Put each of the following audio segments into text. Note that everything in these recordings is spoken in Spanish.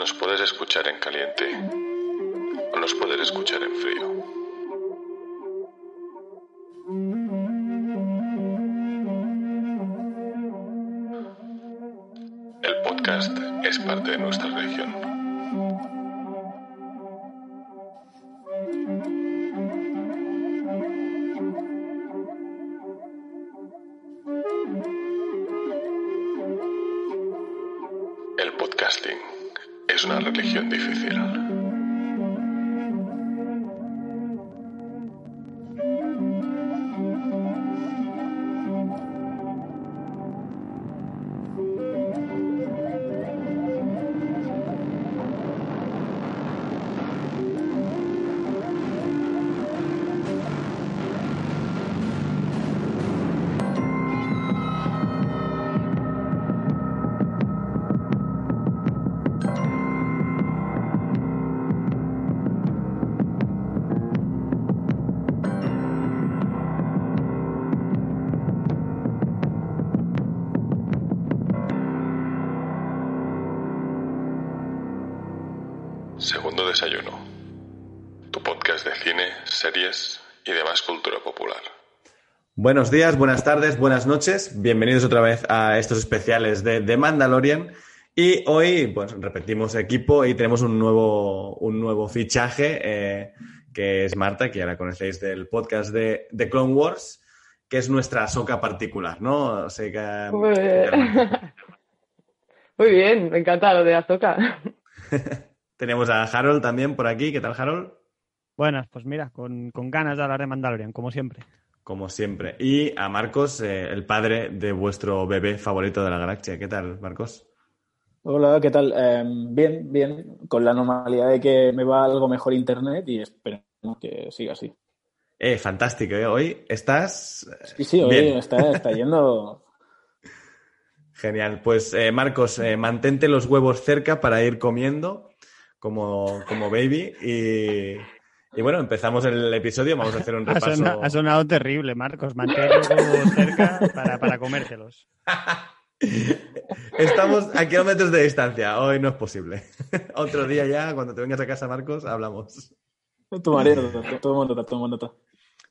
Nos puedes escuchar en caliente o nos puedes escuchar en frío. Buenos días, buenas tardes, buenas noches. Bienvenidos otra vez a estos especiales de The Mandalorian. Y hoy, pues, repetimos equipo y tenemos un nuevo, un nuevo fichaje, eh, que es Marta, que ya la conocéis del podcast de, de Clone Wars, que es nuestra soca particular, ¿no? O sea, que- Muy bien. Muy bien, me encanta lo de Azoka. Tenemos a Harold también por aquí. ¿Qué tal, Harold? Buenas, pues mira, con, con ganas de hablar de Mandalorian, como siempre. Como siempre. Y a Marcos, eh, el padre de vuestro bebé favorito de la galaxia. ¿Qué tal, Marcos? Hola, ¿qué tal? Eh, bien, bien, con la normalidad de que me va algo mejor internet y esperemos que siga así. Eh, fantástico, ¿eh? Hoy estás... Sí, sí, hoy Bien. está, está yendo. Genial. Pues, eh, Marcos, eh, mantente los huevos cerca para ir comiendo como, como baby. Y, y bueno, empezamos el episodio. Vamos a hacer un Ha, repaso. ha sonado terrible, Marcos. Mantén los huevos cerca para, para comértelos. Estamos a kilómetros de distancia. Hoy no es posible. Otro día ya, cuando te vengas a casa, Marcos, hablamos. Tomaré nota, tomo nota, tomo nota.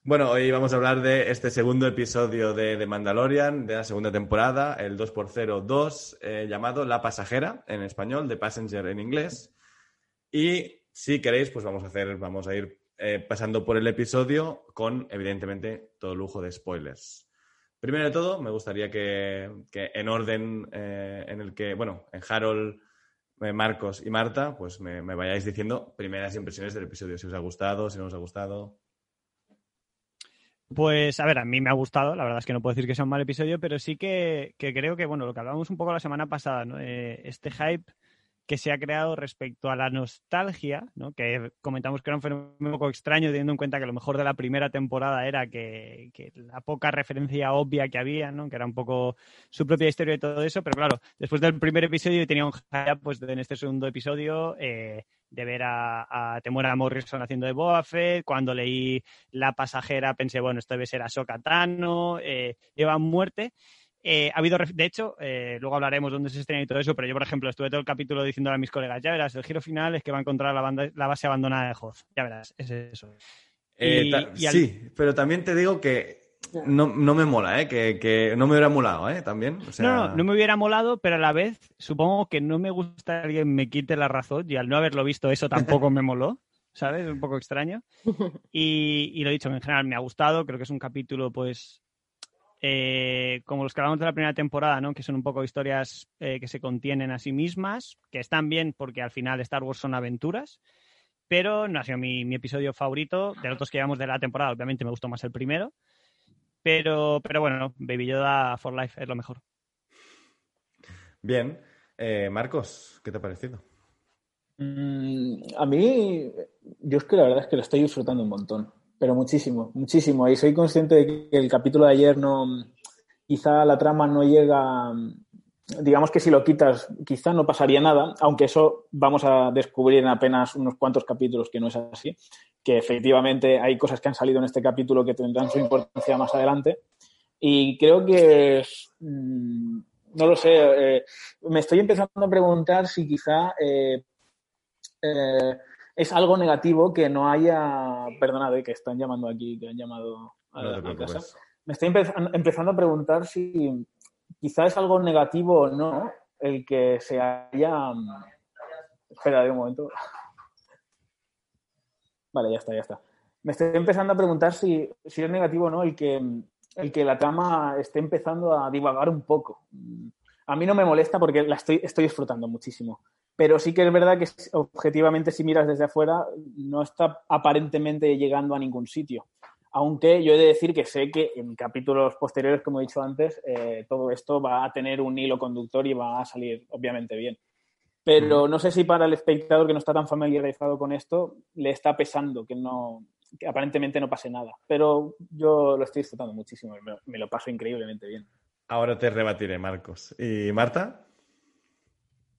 Bueno, hoy vamos a hablar de este segundo episodio de, de Mandalorian, de la segunda temporada, el 2x02, eh, llamado La Pasajera, en español, The Passenger en inglés. Y si queréis, pues vamos a hacer, vamos a ir eh, pasando por el episodio con, evidentemente, todo lujo de spoilers. Primero de todo, me gustaría que, que en orden eh, en el que, bueno, en Harold, eh, Marcos y Marta, pues me, vayáis diciendo primeras impresiones del episodio, si os ha gustado, si no os ha gustado. Pues, a ver, a mí me ha gustado, la verdad es que no puedo decir que sea un mal episodio, pero sí que, que creo que, bueno, lo que hablábamos un poco la semana pasada, ¿no? Este hype que se ha creado respecto a la nostalgia, ¿no? que comentamos que era un fenómeno un poco extraño teniendo en cuenta que lo mejor de la primera temporada era que, la poca referencia obvia que había, ¿no? que era un poco su propia historia y todo eso, pero claro, después del primer episodio tenía un pues en este segundo episodio, eh, de ver a, a Morrison haciendo de Boba Fett, cuando leí La pasajera pensé, bueno, esto debe ser Ahsoka Tano, eh, Eva Muerte. Eh, ha habido, de hecho, eh, luego hablaremos dónde se estrena y todo eso, pero yo, por ejemplo, estuve todo el capítulo diciendo a mis colegas, ya verás, el giro final es que va a encontrar la, banda- la base abandonada de Hoth. Ya verás, es eso. Eh, Y- ta- y al- Sí, pero también te digo que no, no me mola, ¿eh? Que, que no me hubiera molado, ¿eh? También. O sea, No, no, no me hubiera molado, pero a la vez supongo que no me gusta que alguien me quite la razón y al no haberlo visto eso tampoco me moló, ¿sabes? Es un poco extraño. Y, y lo dicho, en general me ha gustado, creo que es un capítulo pues eh, como los que hablamos de la primera temporada, ¿no? Que son un poco historias eh, que se contienen a sí mismas, que están bien porque al final Star Wars son aventuras, pero no ha sido mi, mi episodio favorito. De los otros que llevamos de la temporada, obviamente me gustó más el primero. Pero, pero bueno, Baby Yoda for Life es lo mejor. Bien. Eh, Marcos, ¿qué te ha parecido? Mm, a mí, yo es que la verdad es que lo estoy disfrutando un montón, pero muchísimo, muchísimo. Y soy consciente de que el capítulo de ayer no, quizá la trama no llega, digamos que si lo quitas, quizá no pasaría nada, aunque eso vamos a descubrir en apenas unos cuantos capítulos que no es así, que efectivamente hay cosas que han salido en este capítulo que tendrán su importancia más adelante. Y creo que, mm, no lo sé, eh, me estoy empezando a preguntar si quizá eh, eh, es algo negativo que no haya. Perdonad, eh, que están llamando aquí, que han llamado a, No te a preocupes. casa. Me estoy empe- empezando a preguntar si quizá es algo negativo o no el que se haya. Espera, de un momento. Vale, ya está, ya está. Me estoy empezando a preguntar si, si es negativo o no el que, el que la trama esté empezando a divagar un poco. A mí no me molesta porque la estoy, estoy disfrutando muchísimo. Pero sí que es verdad que objetivamente, si miras desde afuera, no está aparentemente llegando a ningún sitio. Aunque yo he de decir que sé que en capítulos posteriores, como he dicho antes, eh, todo esto va a tener un hilo conductor y va a salir obviamente bien. Pero no sé si para el espectador que no está tan familiarizado con esto le está pesando que no que aparentemente no pase nada. Pero yo lo estoy disfrutando muchísimo, me, me lo paso increíblemente bien. Ahora te rebatiré, Marcos. ¿Y Marta?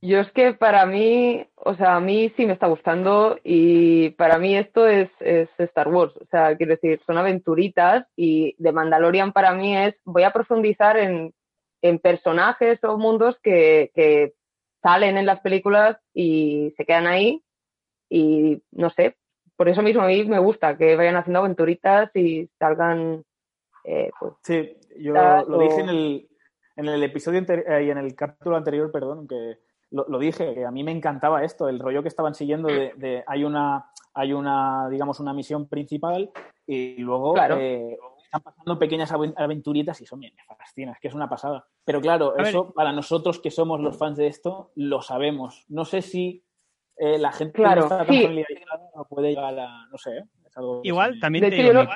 Yo es que para mí, o sea, a mí sí me está gustando y para mí esto es, es Star Wars. O sea, quiero decir, son aventuritas y The Mandalorian para mí es, voy a profundizar en, en personajes o mundos que, que salen en las películas y se quedan ahí y no sé, por eso mismo a mí me gusta que vayan haciendo aventuritas y salgan, eh, pues, Sí, yo lo dije en el, en el episodio eh, y en el capítulo anterior, perdón, que lo, lo dije, que a mí me encantaba esto, el rollo que estaban siguiendo de, de- hay una, hay una, digamos, una misión principal y luego Claro. eh, están pasando pequeñas aven- aventuritas y eso me, me fascina, es que es una pasada. Pero claro, A ver. eso para nosotros que somos los fans de esto, lo sabemos. No sé si eh, la gente Claro, que no está tan sí. familiarizada no puede llegar a, no sé, ¿eh? es algo Igual, también te digo, yo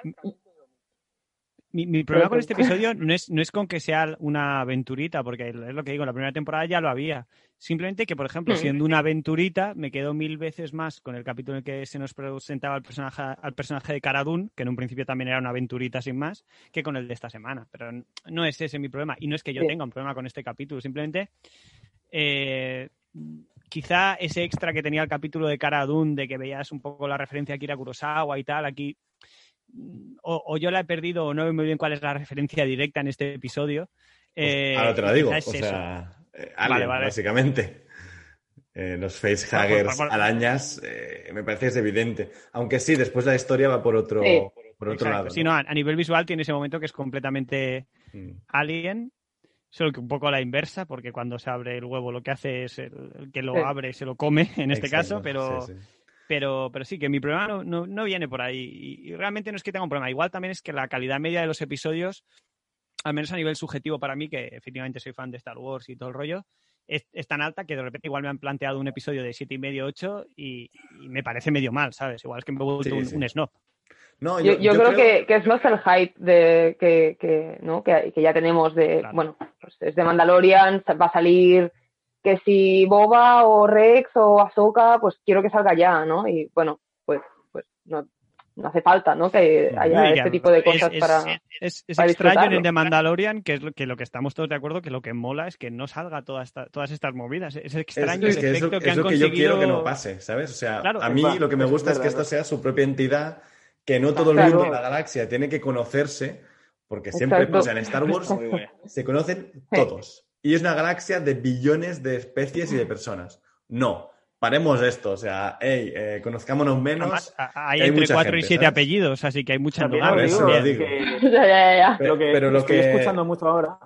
mi- mi problema con este episodio no es, no es con que sea una aventurita, porque es lo que digo, en la primera temporada ya lo había. Simplemente que, por ejemplo, siendo una aventurita, me quedo mil veces más con el capítulo en el que se nos presentaba al personaje, al personaje de Cara Dune, que en un principio también era una aventurita sin más, que con el de esta semana. Pero no es ese mi problema. Y no es que yo Sí. tenga un problema con este capítulo, simplemente eh, quizá ese extra que tenía el capítulo de Cara Dune, de que veías un poco la referencia a Kira Kurosawa y tal, aquí o, o yo la he perdido o no veo muy bien cuál es la referencia directa en este episodio. Eh, Ahora te la digo. O es eso. sea, eh, Vale, Alien, vale. básicamente. Eh, los facehuggers, Por- por- arañas, eh, me parece es evidente. Aunque sí, después la historia va por otro, Sí. por otro Exacto. lado. Sí, no, a, a nivel visual tiene ese momento que es completamente Mm. alien, solo que un poco a la inversa, porque cuando se abre el huevo lo que hace es el, el que lo Sí. abre se lo come en este Exacto, caso, pero, sí, sí. Pero, pero sí, que mi problema no, no, no viene por ahí. Y, y realmente no es que tenga un problema. Igual también es que la calidad media de los episodios, al menos a nivel subjetivo para mí, que efectivamente soy fan de Star Wars y todo el rollo, es, es tan alta que de repente igual me han planteado un episodio de siete y medio, ocho y, y me parece medio mal, ¿sabes? Igual es que me he vuelto Sí, un, sí. un snob. No, Yo, yo creo, Que, que es más el hype de, que, que, ¿no? que, que ya tenemos de, Claro. bueno, pues es de Mandalorian, va a salir que si Boba o Rex o Ahsoka, pues quiero que salga ya, ¿no? Y bueno, pues, pues no, no hace falta, ¿no? Que haya este tipo de es- cosas es- para... Es, es para extraño en el de Mandalorian que es lo que, lo que estamos todos de acuerdo que lo que mola es que no salga toda esta- todas estas movidas. Es Es, extraño es el que es efecto lo, que es han lo que yo conseguido. quiero que no pase, ¿sabes? O sea, Claro, a es mí verdad, lo que me es gusta es que esto sea su propia entidad, que no todo el Claro. mundo de la galaxia tiene que conocerse, porque siempre Exacto. pasa en Star Wars, se conocen todos. Y es una galaxia de billones de especies y de personas. No, paremos esto, o sea, hey, eh, conozcámonos menos. Además, hay hay entre mucha cuatro y gente, siete ¿sabes? apellidos, así que hay mucha Por os eso lo digo. que- ya, ya, ya. Pero- lo que pero lo estoy que- escuchando mucho ahora.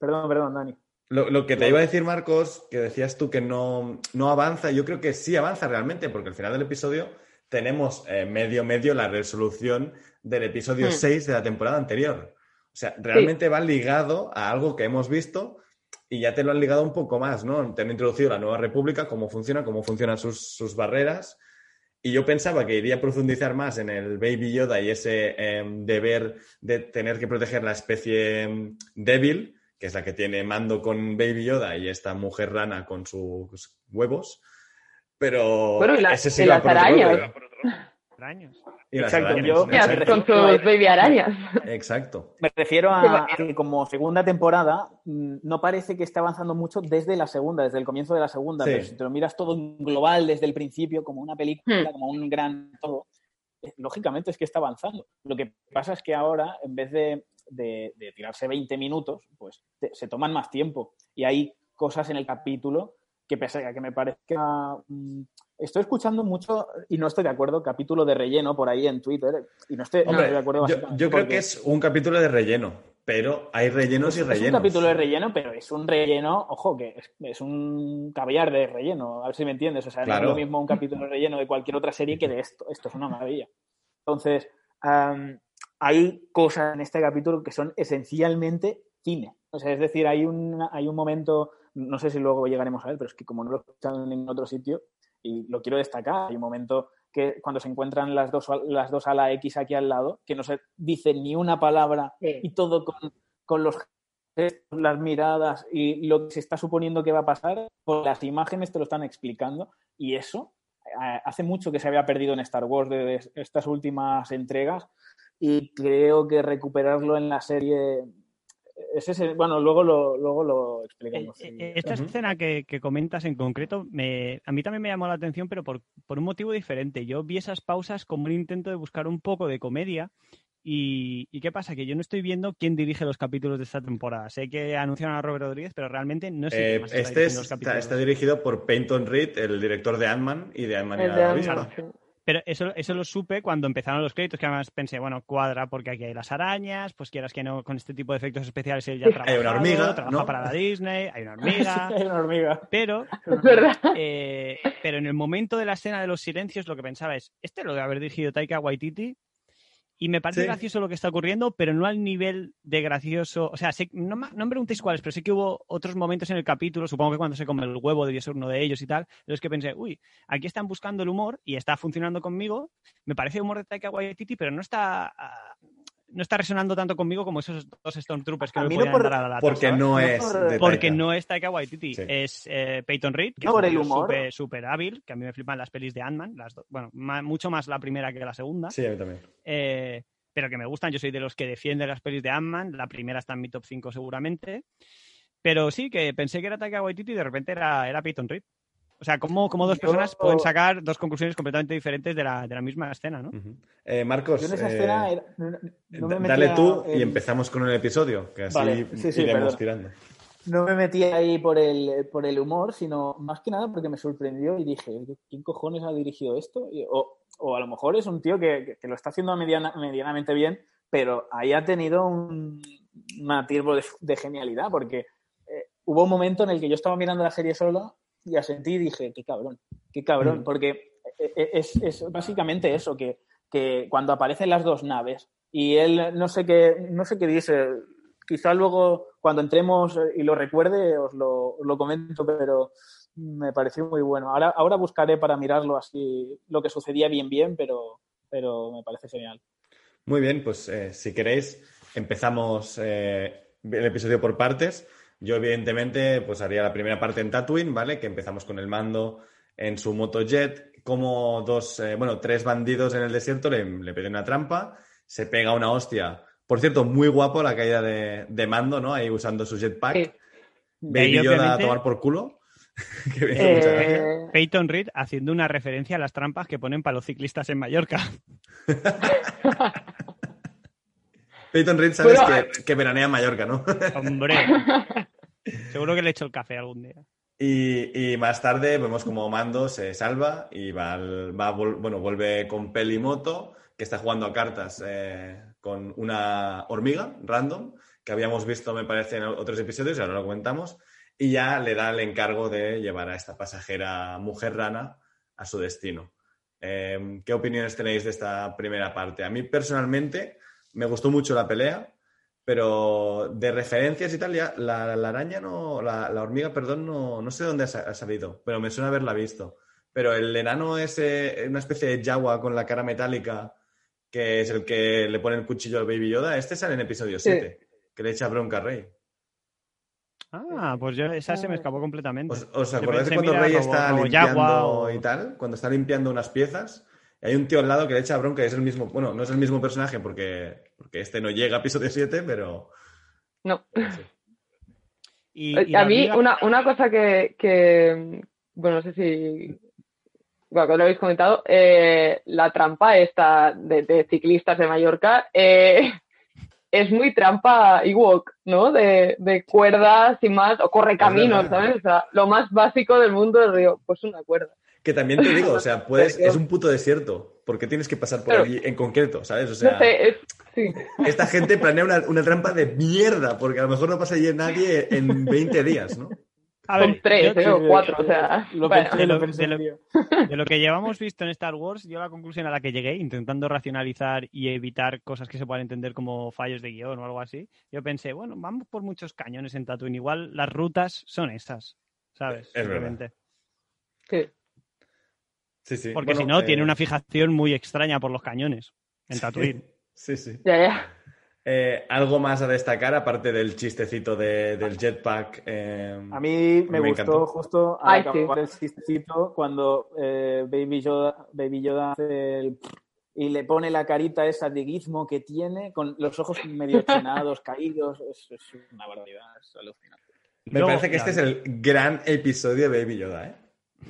Perdón, perdón, Dani. Lo, lo que te iba a decir, Marcos, que decías tú que no, no avanza, yo creo que sí avanza realmente, porque al final del episodio tenemos eh, medio medio la resolución del episodio Hmm. 6 de la temporada anterior. O sea, realmente va ligado a algo que hemos visto y ya te lo han ligado un poco más, ¿no? Te han introducido la nueva república, cómo funciona, cómo funcionan sus, sus barreras. Y yo pensaba que iría a profundizar más en el Baby Yoda y ese em, deber de tener que proteger la especie em, débil, que es la que tiene mando con Baby Yoda y esta mujer rana con sus huevos. Pero Bueno, y la- ese sí y va las por otro arañas. Y Exacto, arañas, yo- con sus baby arañas. Exacto. Me refiero a que como segunda temporada mm, no parece que esté avanzando mucho desde la segunda, desde el comienzo de la segunda, Sí. pero si te lo miras todo en global desde el principio, como una película, Hmm. como un gran todo, eh, lógicamente es que está avanzando. Lo que pasa es que ahora, en vez de, de- de tirarse 20 minutos, pues te- se toman más tiempo y hay cosas en el capítulo que pese a que me parezca... mm, estoy escuchando mucho, y no estoy de acuerdo, capítulo de relleno por ahí en Twitter, y no estoy, no Hombre, estoy de acuerdo yo, yo creo porque que es un capítulo de relleno, pero hay rellenos y es rellenos. un capítulo de relleno, pero es un relleno, ojo, que es, es un caviar de relleno, a ver si me entiendes. O sea, no es lo mismo un capítulo de relleno de cualquier otra serie que de esto. Esto es una maravilla. Entonces, hay cosas en este capítulo que son esencialmente cine. O sea, es decir, hay un, hay un momento, no sé si luego llegaremos a ver, pero es que como no lo he escuchado en ningún otro sitio, y lo quiero destacar, hay un momento que cuando se encuentran las dos, las dos a la X aquí al lado, que no se dice ni una palabra Sí. y todo con, con los gestos, las miradas y lo que se está suponiendo que va a pasar, por las imágenes te lo están explicando y eso eh, hace mucho que se había perdido en Star Wars de, de estas últimas entregas y creo que recuperarlo en la serie es ese, bueno, luego lo, luego lo explicamos. Eh, eh, Esta escena que, que comentas en concreto, me, a mí también me llamó la atención, pero por, por un motivo diferente. Yo vi esas pausas como un intento de buscar un poco de comedia. Y, y qué pasa? Que yo no estoy viendo quién dirige los capítulos de esta temporada. Sé que anunciaron a Robert Rodríguez, pero realmente no sé Eh, quién más está este los está, capítulos. está dirigido por Peyton Reed, el director de Ant-Man y de Ant-Man y la Pero eso, eso lo supe cuando empezaron los créditos, que además pensé, bueno, cuadra porque aquí hay las arañas, pues quieras que no, con este tipo de efectos especiales él ya Hay trabaja. una hormiga, trabaja ¿no? para la Disney, hay una hormiga. Hay una hormiga. Pero, verdad. eh, pero en el momento de la escena de los silencios, lo que pensaba es, este lo de haber dirigido Taika Waititi. Y me parece Sí. gracioso lo que está ocurriendo, pero no al nivel de gracioso. O sea, sé- no, no me preguntéis cuáles, pero sí que hubo otros momentos en el capítulo, supongo que cuando se come el huevo debió ser uno de ellos y tal, en los que pensé, uy, aquí están buscando el humor y está funcionando conmigo. Me parece humor de Taika Waititi, pero no está, ah, no está resonando tanto conmigo como esos dos Stormtroopers que A no mí le no por- dar a la Porque ¿sabes? no es Porque Taika. no es Taika Waititi, Sí. es eh, Peyton Reed, que No es súper súper hábil, que a mí me flipan las pelis de Ant-Man, bueno, mucho más la primera que la segunda, Sí, a mí también. eh, pero que me gustan, yo soy de los que defienden las pelis de Ant-Man, la primera está en mi top 5 seguramente, pero sí, que pensé que era Taika Waititi y de repente era, era Peyton Reed. O sea, ¿cómo, cómo dos Yo- personas pueden sacar dos conclusiones completamente diferentes de la, de la misma escena, ¿no? Eh, Marcos, Yo en esa eh, escena era- no- no- no me da- dale tú y empezamos con el episodio, que así Vale, sí, sí, iremos perdona. tirando. no me metí ahí por el, por el humor, sino más que nada porque me sorprendió y dije, ¿quién cojones ha dirigido esto? Y- o, o a lo mejor es un tío que, que- que lo está haciendo mediana- medianamente bien, pero ahí ha tenido un, un atisbo de, de genialidad, porque eh, hubo un momento en el que yo estaba mirando la serie sola y asentí y dije, qué cabrón, qué cabrón, Mm. porque eh, eh, es, es básicamente eso, que, que cuando aparecen las dos naves y él no sé qué, no sé qué dice, quizá luego cuando entremos eh, y lo recuerde os lo, os lo comento, pero me pareció muy bueno. Ahora, ahora buscaré para mirarlo así lo que sucedía bien bien, pero, pero me parece genial. Muy bien, pues eh, si queréis, empezamos eh, el episodio por partes. Yo, evidentemente, pues haría la primera parte en Tatooine, ¿vale? Que empezamos con el mando en su motojet, como dos, eh, bueno, tres bandidos en el desierto le, le piden una trampa, se pega una hostia. Por cierto, muy guapo la caída de, de mando, ¿no? Ahí usando su jetpack. Sí. Baby Yoda a tomar por culo. que me hizo. Eh, Peyton Reed haciendo una referencia a las trampas que ponen para los ciclistas en Mallorca. Peyton Reed, sabes que, que veranea en Mallorca, ¿no? Hombre, seguro que le echo el café algún día. Y, y más tarde vemos como Mando se salva y va, al- va bueno, vuelve con Pelimoto, que está jugando a cartas eh, con una hormiga random, que habíamos visto, me parece, en otros episodios, y ahora lo comentamos, y ya le da el encargo de llevar a esta pasajera mujer rana a su destino. Eh, ¿Qué opiniones tenéis de esta primera parte? A mí personalmente me gustó mucho la pelea, pero de referencias y tal, ya la, la araña no, la, la hormiga, perdón, no, no sé dónde ha, sa- ha salido, pero me suena haberla visto. Pero el enano es eh, una especie de Jawa con la cara metálica, que es el que le pone el cuchillo al Baby Yoda. Este sale en episodio Sí. 7, que le echa bronca a Rey. Ah, pues yo, esa se me escapó completamente. ¿Os, os acordáis cuando Rey está como limpiando Jawa o- y tal? Cuando está limpiando unas piezas, hay un tío al lado que le echa bronca y es el mismo, bueno, no es el mismo personaje porque, porque este no llega a episodio 7, pero... no. pero sí. Y- Eh, y a mí, una, una cosa que, que, bueno, no sé si, bueno, que lo habéis comentado, eh, la trampa esta de, de ciclistas de Mallorca, eh, es muy trampa Ewok, ¿no? De, de cuerdas y más, o corre caminos, ¿sabes? O sea, lo más básico del mundo del río, pues una cuerda. Que también te digo, o sea, puedes, es un puto desierto, porque tienes que pasar por Claro. allí en concreto, ¿sabes? O sea, No sé, es, sí. esta gente planea una, una trampa de mierda, porque a lo mejor no pasa allí nadie en 20 días, ¿no? A Son ver, tres, yo- ¿eh? O cuatro, o sea. Lo bueno. pensé, lo De lo- pensé, de lo-. De lo que llevamos visto en Star Wars, yo la conclusión a la que llegué, intentando racionalizar y evitar cosas que se puedan entender como fallos de guion o algo así, yo pensé, bueno, vamos por muchos cañones en Tatooine. Igual las rutas son esas, ¿sabes? Es verdad. Simplemente. sí. Sí, sí. Porque Bueno, si no, eh, tiene una fijación muy extraña por los cañones en Tatooine. Sí, sí. Ya, ya. Eh, ¿Algo más a destacar, aparte del chistecito de- del jetpack? eh, A mí me, Me gustó encantó. justo al acabar el chistecito cuando eh, Baby, Yoda, Baby Yoda hace el... y le pone la carita esa de gizmo que tiene con los ojos medio chinados, caídos. Es, es una barbaridad, es alucinante. Me Luego, parece que este es el gran episodio de Baby Yoda, ¿eh?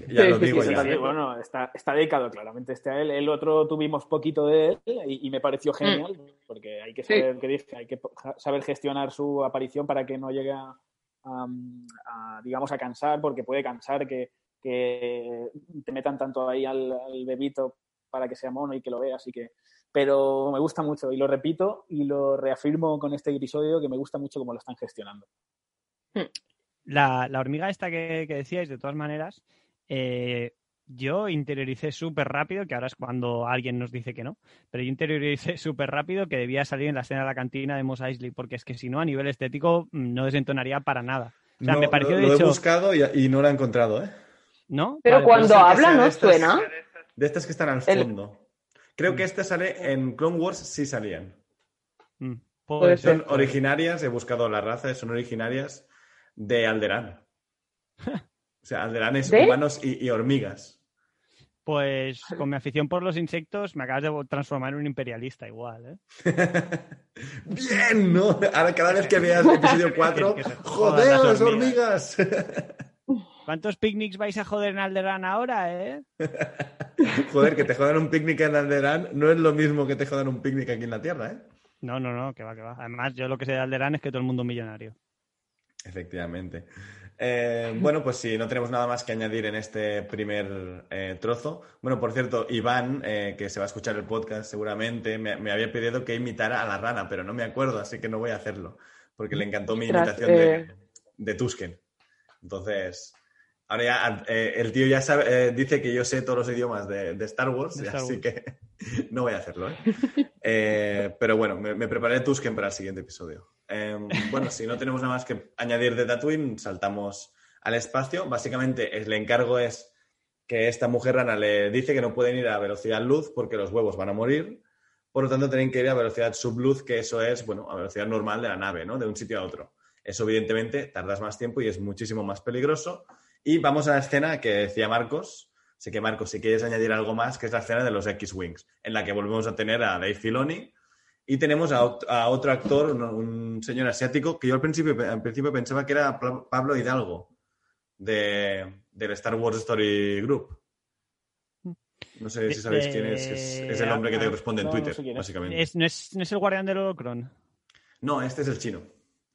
Ya Sí, lo digo sí, ya. Está- bueno, está, está dedicado claramente este a él. El otro tuvimos poquito de él y, y me pareció genial porque hay que Sí. saber, que dije, hay que saber gestionar su aparición para que no llegue a, a, a, digamos, a cansar, porque puede cansar que, que te metan tanto ahí al, al bebito para que sea mono y que lo veas. Así que, pero me gusta mucho y lo repito y lo reafirmo con este episodio que me gusta mucho cómo lo están gestionando. La, la hormiga esta que, que decíais, de todas maneras, eh, yo interioricé súper rápido, que ahora es cuando alguien nos dice que no, pero yo interioricé súper rápido que debía salir en la escena de la cantina de Mos Eisley, porque es que si no, a nivel estético, mm, no desentonaría para nada. O sea, No, me pareció lo, de lo hecho... he buscado y, y no lo he encontrado, ¿eh? ¿No? Pero Vale, cuando que habla, ¿no de estas- suena? De estas que están al El- fondo. Creo que este sale en Clone Wars, sí salían. Mm, puede Puede ser. Son originarias, he buscado la raza, son originarias de Alderaan. O sea, Alderaan es ¿De? humanos y, y hormigas. Pues con mi afición por los insectos me acabas de transformar en un imperialista igual, ¿eh? Bien, ¿no? Ahora cada vez que veas el episodio 4, Que ¡joder, las las hormigas! ¿Cuántos picnics vais a joder en Alderaan ahora, eh? Joder, que te jodan un picnic en Alderaan no es lo mismo que te jodan un picnic aquí en la Tierra, ¿eh? No, no, no, que va, que va. Además, yo lo que sé de Alderaan es que todo el mundo es millonario. Efectivamente. Eh, bueno, pues si no tenemos nada más que añadir en este primer eh, trozo. Bueno, por cierto, Iván, eh, que se va a escuchar el podcast seguramente, me, me había pedido que imitara a la rana, pero no me acuerdo, así que no voy a hacerlo, porque le encantó mi imitación de, de Tusken. Entonces, ahora ya eh, el tío ya sabe, eh, dice que yo sé todos los idiomas de, de Star Wars, De Star así Wars. que no voy a hacerlo. ¿eh? Pero bueno, me, me preparé Tusken para el siguiente episodio. Eh, bueno, si no tenemos nada más que añadir de Tatooine, saltamos al espacio. Básicamente, el encargo es que esta mujer rana le dice que no pueden ir a velocidad luz porque los huevos van a morir. Por lo tanto, tienen que ir a velocidad subluz, que eso es, bueno, a velocidad normal de la nave, ¿no? De un sitio a otro. Eso, evidentemente, tardas más tiempo y es muchísimo más peligroso. Y vamos a la escena que decía Marcos. Sé que, Marcos, si quieres añadir algo más, que es la escena de los X-Wings, en la que volvemos a tener a Dave Filoni y tenemos a, ot- a otro actor, un, un señor asiático, que yo al principio, al principio pensaba que era Pablo Hidalgo, de, del Star Wars Story Group. No sé si sabéis quién es. Es, es el hombre que te ah, responde en no, no Twitter, sé quién es. básicamente. Es- no, es, no es el guardián del holocron. No, este es el chino.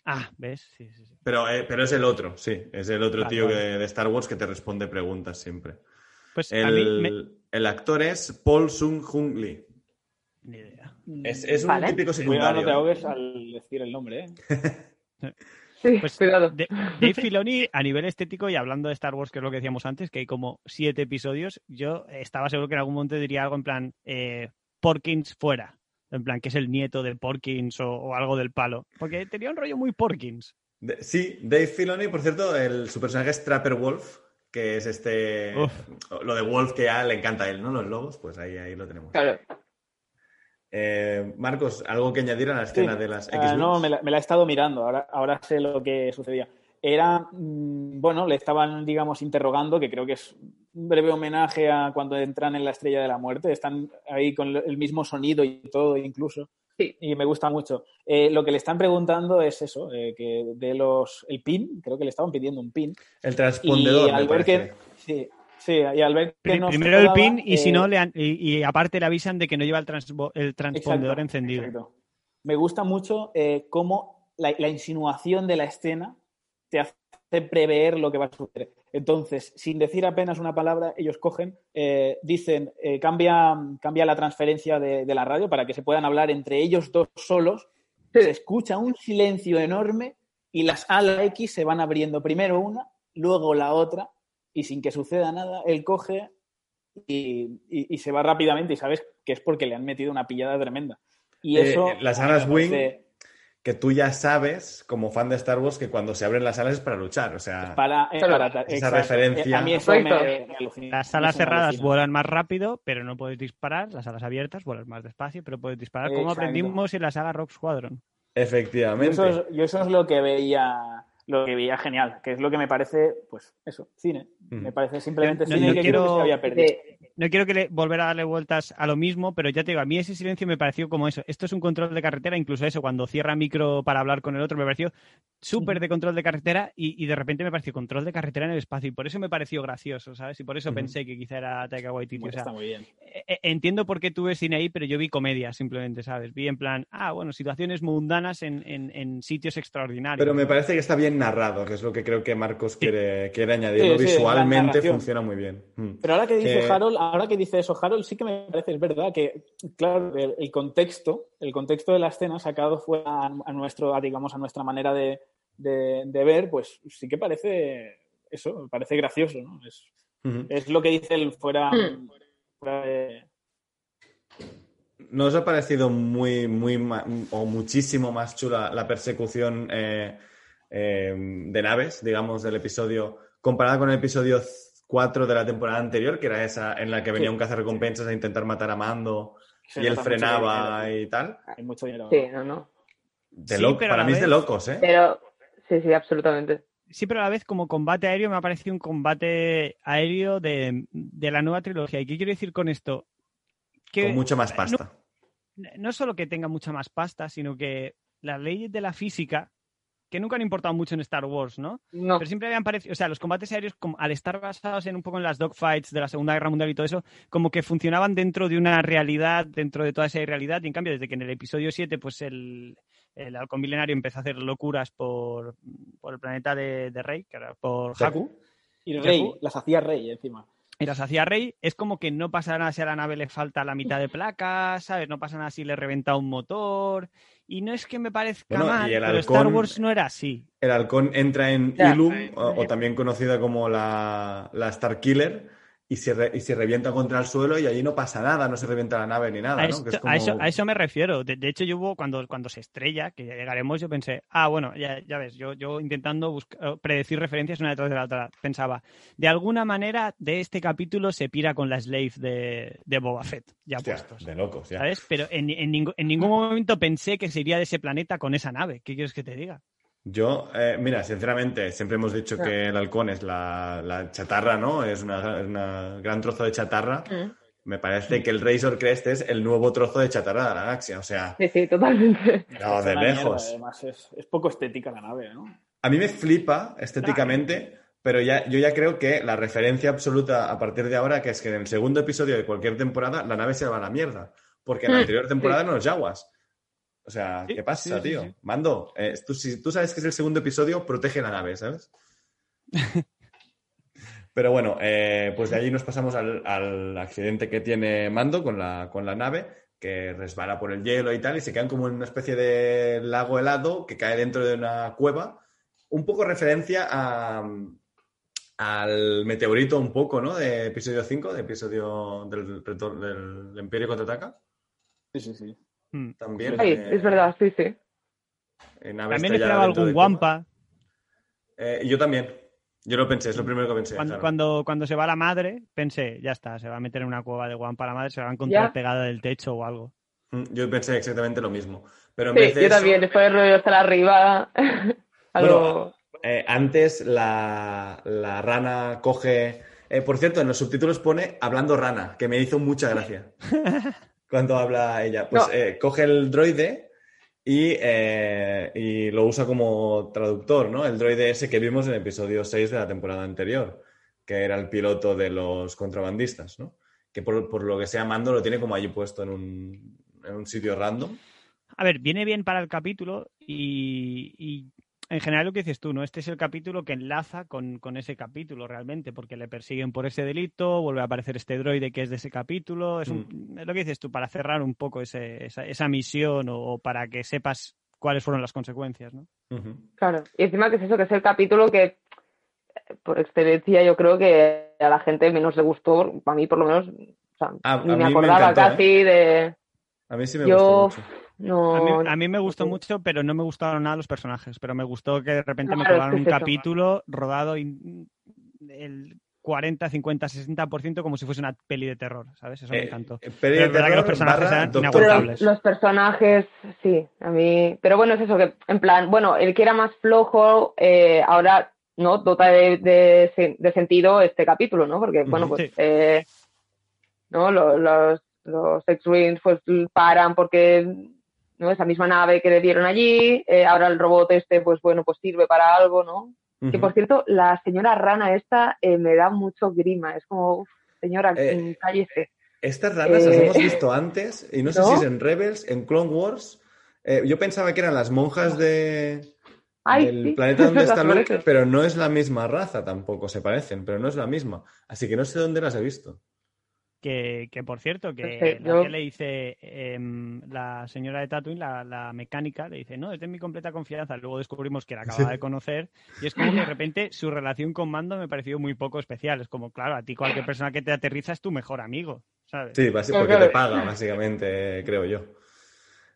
Ah, ¿ves? Sí, sí, sí. Pero, eh, pero es el otro, sí. Es el otro tío que- de Star Wars que te responde preguntas siempre. Pues a mí El, me... el actor es Paul Sung Hung Lee. Ni idea. Es, es un Vale. típico Cuidado, no secundario. te ahogues al decir el nombre, ¿eh? Sí, Pues, cuidado. Dave Filoni, a nivel estético y hablando de Star Wars, que es lo que decíamos antes, que hay como siete episodios, yo estaba seguro que en algún momento diría algo en plan, eh, Porkins fuera. En plan, que es el nieto de Porkins o, o algo del palo. Porque tenía un rollo muy Porkins. De- sí, Dave Filoni, por cierto, el, su personaje es Trapper Wolf, que es este. Uf. Lo de Wolf que ya le encanta a él, ¿no? Los lobos, pues ahí, ahí lo tenemos. Claro. Eh, Marcos, ¿algo que añadir a la escena Sí. de las Ah, X-Wings? no, me la, me la he estado mirando, ahora, ahora sé lo que sucedía. Era, mm, bueno, le estaban, digamos, interrogando, que creo que es un breve homenaje a cuando entran en la Estrella de la Muerte. Están ahí con el mismo sonido y todo, incluso. Sí. Y me gusta mucho. Eh, lo que le están preguntando es eso, eh, que de los... El pin, creo que le estaban pidiendo un pin. El transpondedor, y al ver que... Sí, sí, y al ver que no Primero el pin y si eh, no, le han- y, y aparte le avisan de que no lleva el, transbo- el transpondedor Exacto, encendido. exacto. me gusta mucho eh, cómo la, la insinuación de la escena te hace prever lo que va a suceder. Entonces, sin decir apenas una palabra, ellos cogen, eh, dicen, eh, cambia, cambia la transferencia de, de la radio para que se puedan hablar entre ellos dos solos. Se escucha un silencio enorme y las A la X se van abriendo primero una, luego la otra, y sin que suceda nada, él coge y, y- y se va rápidamente y sabes que es porque le han metido una pillada tremenda. Y Eh, eso... las alas Wing- Que tú ya sabes, como fan de Star Wars, que cuando se abren las alas es para luchar. O sea, Para, eh, para- Esa exacto. referencia. A mí eso me, Correcto. me alucina. Las salas me cerradas vuelan más rápido, pero no puedes disparar. Las salas abiertas vuelan más despacio, pero puedes disparar. Como aprendimos en la saga Rock Squadron. Yo efectivamente. eso, es, yo eso es lo que veía lo que veía genial, que es lo que me parece, pues eso, cine. Mm. Me parece simplemente No- cine no que quiero- creo que se había perdido. De- No quiero que le, volver a darle vueltas a lo mismo, pero ya te digo, a mí ese silencio me pareció como eso. Esto es un control de carretera, incluso eso, cuando cierra micro para hablar con el otro, me pareció súper de control de carretera y, y de repente me pareció control de carretera en el espacio. Y por eso me pareció gracioso, ¿sabes? Y por eso pensé que quizá era Taika Waititi. Bueno, o sea, está muy bien. eh, eh, entiendo por qué tú ves cine ahí, pero yo vi comedia simplemente, ¿sabes? Vi en plan, ah, bueno, situaciones mundanas en, en- en sitios extraordinarios. Pero me parece que está bien narrado, que es lo que creo que Marcos quiere, quiere añadir. Visualmente funciona muy bien. Mm. Pero ahora que dice Que- Harold, ahora que dice eso Harold, sí que me parece, es verdad, que claro, el, el contexto, el contexto de la escena sacado fuera a, a nuestro, a, digamos, a nuestra manera de, de- de ver, pues sí que parece eso, parece gracioso, ¿no? Es, es lo que dice el fuera, Hmm. fuera de- ¿No os ha parecido muy, muy o muchísimo más chula la persecución eh, eh, de naves, digamos, del episodio, comparada con el episodio 4 de la temporada anterior, que era esa en la que venía Sí. un cazarrecompensas a intentar matar a Mando se y él frenaba y tal? Hay mucho dinero. Sí, no, no. De Sí, para mí es de locos, ¿eh? Pero sí, sí, absolutamente. Sí, pero a la vez como combate aéreo me ha parecido un combate aéreo de, de la nueva trilogía. ¿Y qué quiero decir con esto? Que Con mucha más pasta. no solo que tenga mucha más pasta, sino que las leyes de la física, que nunca han importado mucho en Star Wars, ¿no? No. Pero siempre habían parecido, o sea, los combates aéreos, como, al estar basados en un poco en las dogfights de la Segunda Guerra Mundial y todo eso, como que funcionaban dentro de una realidad, dentro de toda esa realidad, y en cambio, desde que en el episodio 7, pues el, el halcón milenario empezó a hacer locuras por, por el planeta de, de Rey, que era por Haku, Y Rey, las hacía Rey encima. y las hacía Rey, es como que no pasa nada si a la nave le falta la mitad de placas, ¿sabes? No pasa nada si le reventa un motor. Y no es que me parezca Bueno, mal, pero Star Wars no era así. El halcón entra en Ya. Ilum, o, o también conocida como la, la Star Killer, y se, re- y se revienta contra el suelo y allí no pasa nada, no se revienta la nave ni nada, A, ¿no? Que es esto- como- a eso, a eso me refiero. De, de hecho, yo hubo, cuando, cuando se estrella, que ya llegaremos, yo pensé, ah, bueno, ya, ya ves, yo, yo intentando buscar, predecir referencias una detrás de la otra, pensaba, de alguna manera de este capítulo se pira con la slave de, de Boba Fett, ya Hostia, puestos. de locos, ya. ¿Sabes? Pero en, en ningún- en ningún momento pensé que se iría de ese planeta con esa nave. ¿Qué quieres que te diga? Yo, eh, mira, sinceramente, siempre hemos dicho que el halcón es la, la chatarra, ¿no? Es una, es una gran trozo de chatarra. Mm. Me parece que el Razor Crest es el nuevo trozo de chatarra de la galaxia. O sea, Sí, sí, totalmente. no, de lejos. mierda, además, es, es poco estética la nave, ¿no? A mí me flipa estéticamente, pero ya, yo ya creo que la referencia absoluta a partir de ahora, que es que en el segundo episodio de cualquier temporada, la nave se va a la mierda. Porque en la Mm, anterior temporada sí. no los yaguas. O sea, Sí, ¿qué pasa, sí, sí, tío? sí. Mando, eh, tú, si tú sabes que es el segundo episodio, protege la nave, ¿sabes? Pero bueno, eh, pues de allí nos pasamos al, al accidente que tiene Mando con la, con la nave, que resbala por el hielo y tal, y se quedan como en una especie de lago helado que cae dentro de una cueva. Un poco referencia a, al meteorito, un poco, ¿no? De episodio 5, de episodio del, retor- del Imperio contraataca. Sí, sí, sí. Mm. También. Ay, eh, es verdad, sí, sí. También esperaba algún de guampa. Eh, yo también. Yo lo pensé, es lo primero que pensé. Cuando, claro. cuando, cuando se va la madre, pensé, ya está, se va a meter en una cueva de guampa la madre, se va a encontrar Ya. pegada del techo o algo. Mm, Yo pensé exactamente lo mismo. Pero en Sí, vez de yo eso, también, después del rollo estar arriba. algo. eh, antes la, la rana coge. eh, por cierto, en los subtítulos pone hablando rana, que me hizo mucha gracia. cuando habla ella. Pues No. eh, coge el droide y, eh, y lo usa como traductor, ¿no? El droide ese que vimos en el episodio 6 de la temporada anterior, que era el piloto de los contrabandistas, ¿no? Que por, por lo que sea Mando lo tiene como allí puesto en un, en un sitio random. A ver, viene bien para el capítulo y, y en general lo que dices tú, ¿no? Este es el capítulo que enlaza con, con, ese capítulo realmente, porque le persiguen por ese delito, vuelve a aparecer este droide que es de ese capítulo. Es, un, mm. es lo que dices tú, para cerrar un poco ese, esa, esa, misión o, o, para que sepas cuáles fueron las consecuencias, ¿no? Uh -huh. Claro, y encima que es eso, que es el capítulo que, por excelencia, yo creo que a la gente menos le gustó, a mí por lo menos, o sea, a, ni a me acordaba me encantó, casi ¿eh? de... A mí sí me yo, gustó mucho. No, a, mí, a mí, me gustó mucho, pero no me gustaron nada los personajes. Pero me gustó que de repente claro, me cobraron es un capítulo rodado in, el 40, 50, 60% como si fuese una peli de terror, ¿sabes? Eso me encantó. Eh, pero es verdad que los personajes eran inagotables. Los personajes, sí, a mí. Pero bueno, es eso, que en plan, bueno, el que era más flojo, eh, ahora no dota de, de, de, sentido este capítulo, ¿no? Porque, bueno, pues, sí. eh, ¿no? Los, los, los X-Wings pues paran porque ¿no? Esa misma nave que le dieron allí, eh, ahora el robot este, pues bueno, pues sirve para algo, ¿no? Uh -huh. Que por cierto, la señora rana esta eh, me da mucho grima, es como, uf, señora, Eh, cállese. Estas ranas Eh, las hemos visto antes, y no sé ¿no? si es en Rebels, en Clone Wars. Eh, yo pensaba que eran las monjas de, Ay, del sí, planeta donde está Luke, pero no es la misma raza tampoco, se parecen, pero no es la misma. Así que no sé dónde las he visto. Que, que, por cierto, que, que le dice eh, la señora de Tatooine, la, la, mecánica, le dice, no, es de mi completa confianza. Luego descubrimos que la acababa Sí. de conocer y es como que de repente su relación con Mando me pareció muy poco especial. Es como, claro, a ti cualquier persona que te aterriza es tu mejor amigo, ¿sabes? Sí, porque te paga, básicamente, creo yo.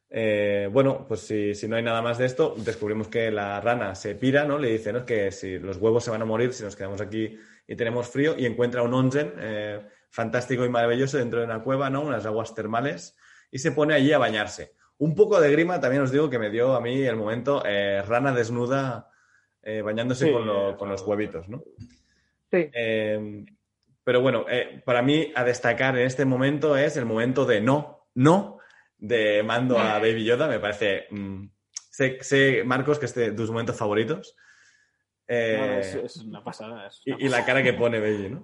Eh, bueno, pues si, si no hay nada más de esto, descubrimos que la rana se pira, ¿no? Le dice, ¿no? Es que si los huevos se van a morir si nos quedamos aquí y tenemos frío, y encuentra un onsen eh, fantástico y maravilloso dentro de una cueva, ¿no? Unas aguas termales, y se pone allí a bañarse. Un poco de grima, también os digo que me dio a mí el momento eh, rana desnuda eh, bañándose Sí, con, lo- con los huevitos, ¿no? Sí. Eh, pero bueno, eh, para mí a destacar en este momento es el momento de no, no, de mando a Baby Yoda. Me parece. mm, sé, sé, Marcos, que es de tus momentos favoritos. No, es, es una pasada. es una y, y la cara que pone Baby, ¿no?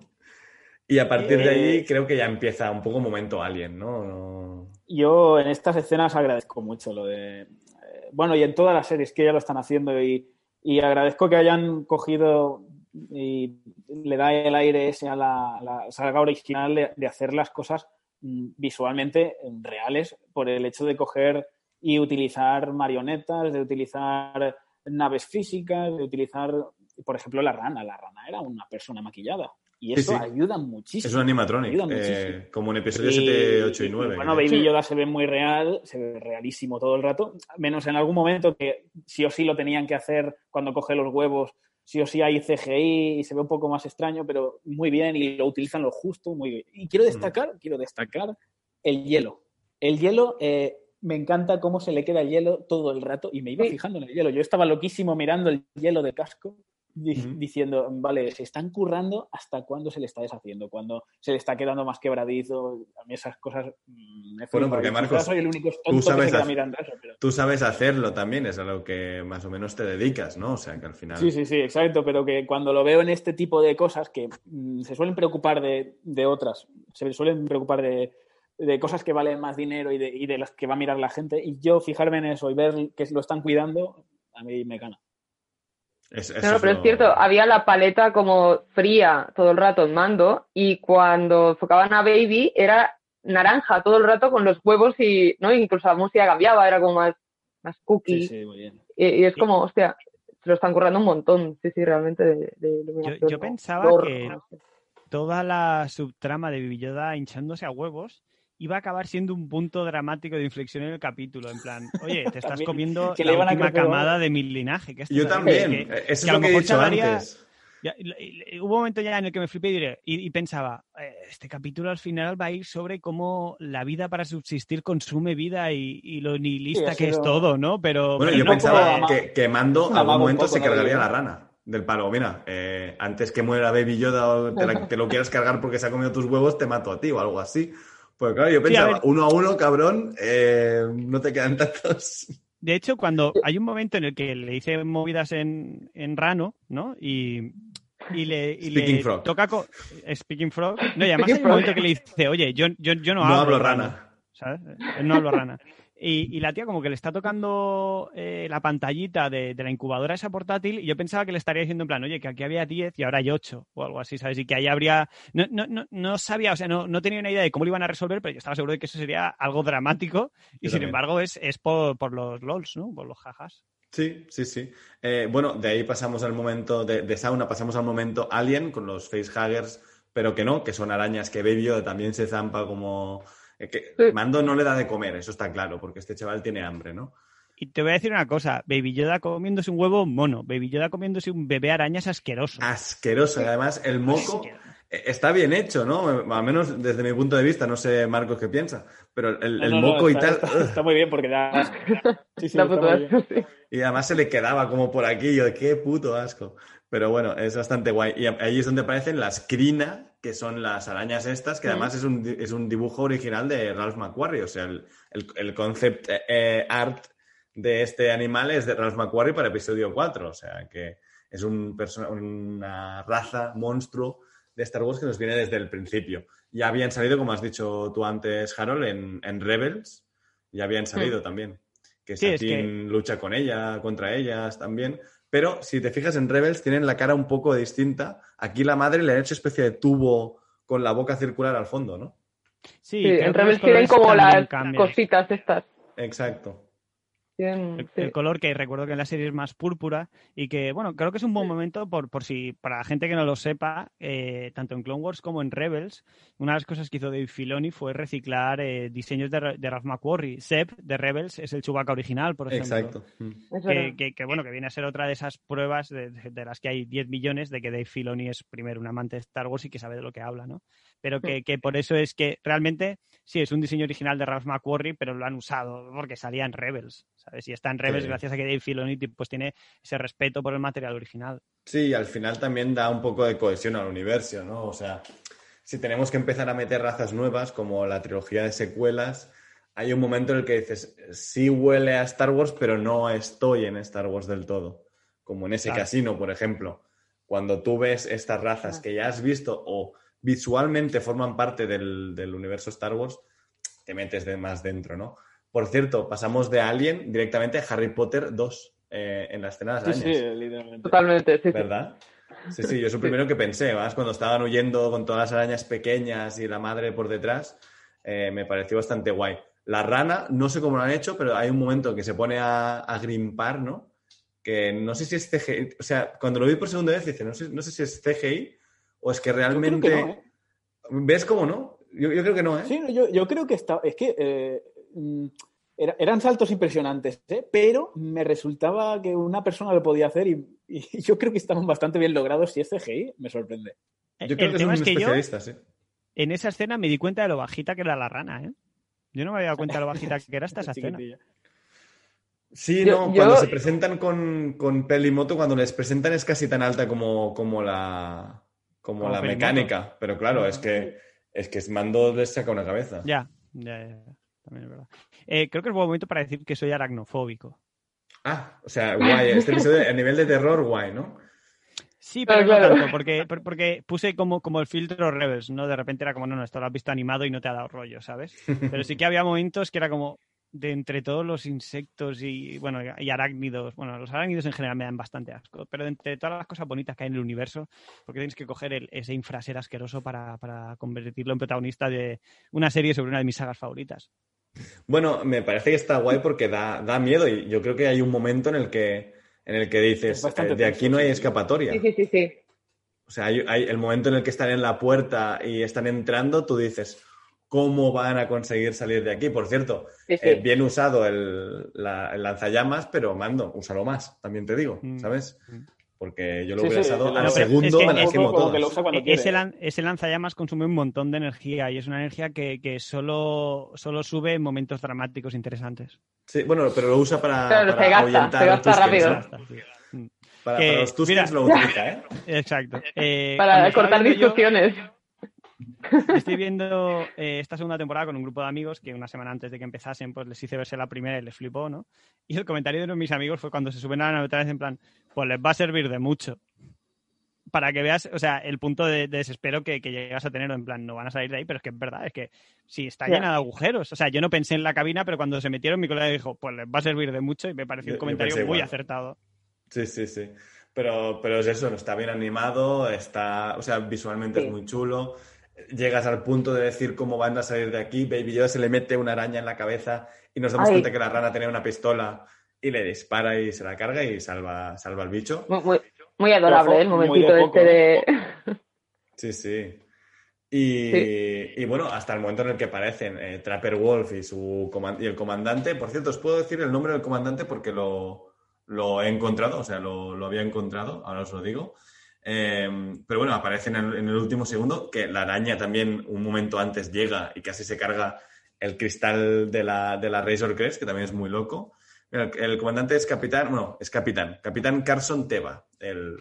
Y a partir de ahí creo que ya empieza un poco momento alien, ¿no? No- Yo en estas escenas agradezco mucho lo de. eh, bueno, y en todas las series que ya lo están haciendo, y, y agradezco que hayan cogido y le da el aire ese a la, la saga original de, de hacer las cosas mm, visualmente mm, reales por el hecho de coger y utilizar marionetas, de utilizar naves físicas, de utilizar, por ejemplo, la rana. La rana era una persona maquillada. Y eso sí. ayuda muchísimo. Es un animatronic, Ayuda eh, como en episodios Y- 7, 8 y 9. Bueno, Baby Yoda se ve muy real, se ve realísimo todo el rato, menos en algún momento que sí o sí lo tenían que hacer cuando coge los huevos, sí o sí hay CGI y se ve un poco más extraño, pero muy bien y lo utilizan lo justo, muy bien. Y quiero destacar, quiero destacar el hielo. El hielo, eh, me encanta cómo se le queda el hielo todo el rato y me iba fijando en el hielo. Yo estaba loquísimo mirando el hielo de casco. Diciendo, vale, se están currando hasta cuándo se le está deshaciendo, cuando se le está quedando más quebradizo. A mí esas cosas mm, me Bueno, porque, quizás Marcos, soy el único tonto que sabes se queda mirando eso, pero... Tú sabes hacerlo también, es a lo que más o menos te dedicas, ¿no? O sea, que al final. Sí, sí, sí, exacto, pero que cuando lo veo en este tipo de cosas que mm, se suelen preocupar de, de otras, se suelen preocupar de, de cosas que valen más dinero y de, y de las que va a mirar la gente, y yo fijarme en eso y ver que lo están cuidando, a mí me gana. Es, pero lo- es cierto, había la paleta como fría todo el rato en mando y cuando enfocaban a Baby era naranja todo el rato con los huevos y, ¿no? Incluso la música cambiaba, era como más, más cookie. Sí, sí, muy bien. Y, y es como, hostia, se lo están currando un montón, sí, sí, realmente de, de iluminación. yo pensaba que- no sé. Toda la subtrama de Baby Yoda hinchándose a huevos iba a acabar siendo un punto dramático de inflexión en el capitulo. En plan, oye, te estás comiendo que la última camada de mi linaje. ¿qué estás Yo también. Que- eh, Eso que es lo que he dicho antes. ya- hubo un momento ya en el que me flipé y, diré- y- y pensaba, eh, este capítulo al final va a ir sobre cómo la vida para subsistir consume vida y, y lo nihilista Sí, que es todo, ¿no? Pero, Bueno, pero yo no pensaba que, que Mando es a algún momento se cargaría la rana del palo. Mira, eh, antes que muera Baby Yoda o te, la- te lo quieras cargar porque se ha comido tus huevos, te mato a ti o algo así. Pues claro, yo Sí, a pensaba, ver. uno a uno, cabrón, eh, no te quedan tantos. De hecho, cuando hay un momento en el que le dice movidas en, en Rano, ¿no? Y, y le, y le Speaking Frog. toca con Speaking Frog. No, y además hay un Frog. momento que le dice, oye, yo, yo, yo no, No hablo, hablo rana. rana. ¿Sabes? Eh, No hablo rana. Y, la tía como que le está tocando eh, la pantallita de, la incubadora esa portátil y yo pensaba que le estaría diciendo en plan, oye, que aquí había 10 y ahora hay 8 o algo así, ¿sabes? Y que ahí habría... No, no, no, no sabía, o sea, no, no, tenía una idea de cómo lo iban a resolver, pero yo estaba seguro de que eso sería algo dramático y sin embargo es, es por, por, los LOLs, ¿no? Por los jajas. Sí, sí, sí. Eh, bueno, de ahí pasamos al momento de, de, sauna, pasamos al momento Alien con los facehuggers, pero que no, que son arañas que Baby también se zampa como que Mando no le da de comer, eso está claro, porque este chaval tiene hambre, ¿no? Y te voy a decir una cosa, Baby Yoda comiéndose un huevo mono, Baby Yoda comiéndose un bebé araña es asqueroso. Asqueroso, además el moco e-, está bien hecho, ¿no? Al menos desde mi punto de vista, no sé Marcos qué piensa, pero el, moco y tal... Está, muy bien porque da Sí, sí, Y además se le quedaba como por aquí, yo, qué puto asco. Pero bueno, es bastante guay. Y ahí es donde aparecen las crina, que son las arañas estas, que además es un, es un dibujo original de Ralph McQuarrie. O sea, el, el, concept eh, art de este animal es de Ralph McQuarrie para episodio 4. O sea, que es un una raza, monstruo de Star Wars que nos viene desde el principio. Ya habían salido, como has dicho tú antes, Harold, en, en Rebels. Ya habían salido también. Que Satine lucha con ella, contra ellas también. Pero si te fijas en Rebels, tienen la cara un poco distinta. Aquí la madre le ha hecho especie de tubo con la boca circular al fondo, ¿no? Sí, en Rebels tienen como las cositas estas. Exacto el, color que recuerdo que en la serie es más púrpura y que, bueno, creo que es un buen momento por, por si, para la gente que no lo sepa, eh, tanto en Clone Wars como en Rebels, una de las cosas que hizo Dave Filoni fue reciclar eh, diseños de, de Ralph McQuarrie. Seb de Rebels es el Chewbacca original, por ejemplo. Exacto. Mm. Que, bueno, que viene a ser otra de esas pruebas de, de, las que hay 10 millones de que Dave Filoni es primero un amante de Star Wars y que sabe de lo que habla, ¿no? Pero que, que por eso es que realmente sí, es un diseño original de Ralph McQuarrie, pero lo han usado porque salía en Rebels. ¿Sabes? Y está en Rebels gracias a que Dave Filoni pues, tiene ese respeto por el material original. Sí, y al final también da un poco de cohesión al universo, ¿no? O sea, si tenemos que empezar a meter razas nuevas, como la trilogía de secuelas, hay un momento en el que dices, sí huele a Star Wars, pero no estoy en Star Wars del todo. Como en ese casino, por ejemplo. Cuando tú ves estas razas que ya has visto o visualmente forman parte del, del universo Star Wars, te metes de más dentro, ¿no? Por cierto, pasamos de Alien directamente a Harry Potter 2 eh, en la escena de las Sí, literalmente. Totalmente, sí. ¿Verdad? Sí, sí, yo es lo primero que pensé, más cuando estaban huyendo con todas las arañas pequeñas y la madre por detrás, eh, me pareció bastante guay. La rana, no sé cómo lo han hecho, pero hay un momento que se pone a, grimpar, ¿no? Que no sé si es CGI, o sea, cuando lo vi por segunda vez, dice, no sé, no sé si es CGI o es que realmente... ¿eh? ¿Ves cómo no? Yo, creo que no, ¿eh? Sí, yo, creo que está, es que Mm, eran saltos impresionantes, ¿eh? pero me resultaba que una persona lo podía hacer y, yo creo que estaban bastante bien logrados. Si es CGI, me sorprende. Yo creo que es que sí. En esa escena me di cuenta de lo bajita que era la rana, ¿eh? Yo no me había dado cuenta de lo bajita que era hasta esa escena. Sí, no, cuando se presentan con, con Pelimoto, cuando les presentan es casi tan alta como, como la, como, la mecánica. Pero claro, es que es que Mando les saca una cabeza. Ya, ya, ya. Eh, creo que es buen momento para decir que soy aracnofóbico. Ah, o sea, guay. Este episodio a nivel de terror, guay, ¿no? Sí, pero no tanto, porque, porque puse como, como el filtro Rebels, ¿no? De repente era como, no, no, esto lo has visto animado y no te ha dado rollo, ¿sabes? Pero sí que había momentos que era como, de entre todos los insectos y, bueno, y arácnidos, bueno, los arácnidos en general me dan bastante asco, pero de entre todas las cosas bonitas que hay en el universo, porque tienes que coger ese infraser asqueroso para, para convertirlo en protagonista de una serie sobre una de mis sagas favoritas. Bueno, me parece que está guay porque da, da miedo y yo creo que hay un momento en el que, en el que dices, eh, de aquí no hay escapatoria. Sí, sí, sí. O sea, hay, el momento en el que están en la puerta y están entrando, tú dices, ¿cómo van a conseguir salir de aquí? Por cierto, eh, bien usado el, lanzallamas, pero mando, úsalo más, también te digo, mm, ¿sabes? Mm. Porque yo lo hubiera usado al segundo, me las quemo todas. Ese, ese, lanzallamas consume un montón de energía y es una energía que, que solo, solo sube en momentos dramáticos interesantes. Sí, bueno, pero lo usa para, para se gasta, se gasta rápido. Para, los Tuskens lo utiliza, ¿eh? Exacto. Eh, para cortar discusiones. Estoy viendo eh, esta segunda temporada con un grupo de amigos que una semana antes de que empezasen, pues les hice verse la primera y les flipó, ¿no? Y el comentario de uno de mis amigos fue cuando se suben a la neutralidad en plan, pues les va a servir de mucho. para que veas, o sea, el punto de, de desespero que, que, llegas a tener, en plan, no van a salir de ahí, pero es que es verdad, es que sí, está llena de agujeros. O sea, yo no pensé en la cabina, pero cuando se metieron, mi colega dijo, pues les va a servir de mucho y me pareció un comentario muy igual. acertado. Sí, sí, sí. Pero, pero es eso, está bien animado, está, o sea, visualmente sí. es muy chulo. Llegas al punto de decir cómo van a salir de aquí. Baby Yoda se le mete una araña en la cabeza y nos damos Ay. cuenta que la rana tenía una pistola y le dispara y se la carga y salva, salva al bicho. Muy, muy, muy adorable ¿eh? el momentito de este de... Sí, sí. Y, sí. y, bueno, hasta el momento en el que aparecen eh, Trapper Wolf y, su y el comandante. Por cierto, os puedo decir el nombre del comandante porque lo, lo he encontrado, o sea, lo, lo, había encontrado, ahora os lo digo. Eh, pero bueno, aparece en el, último segundo, que la araña también un momento antes llega y casi se carga el cristal de la, de Razor Crest, que también es muy loco. El, el, comandante es capitán, bueno, es capitán, capitán Carson Teva, el,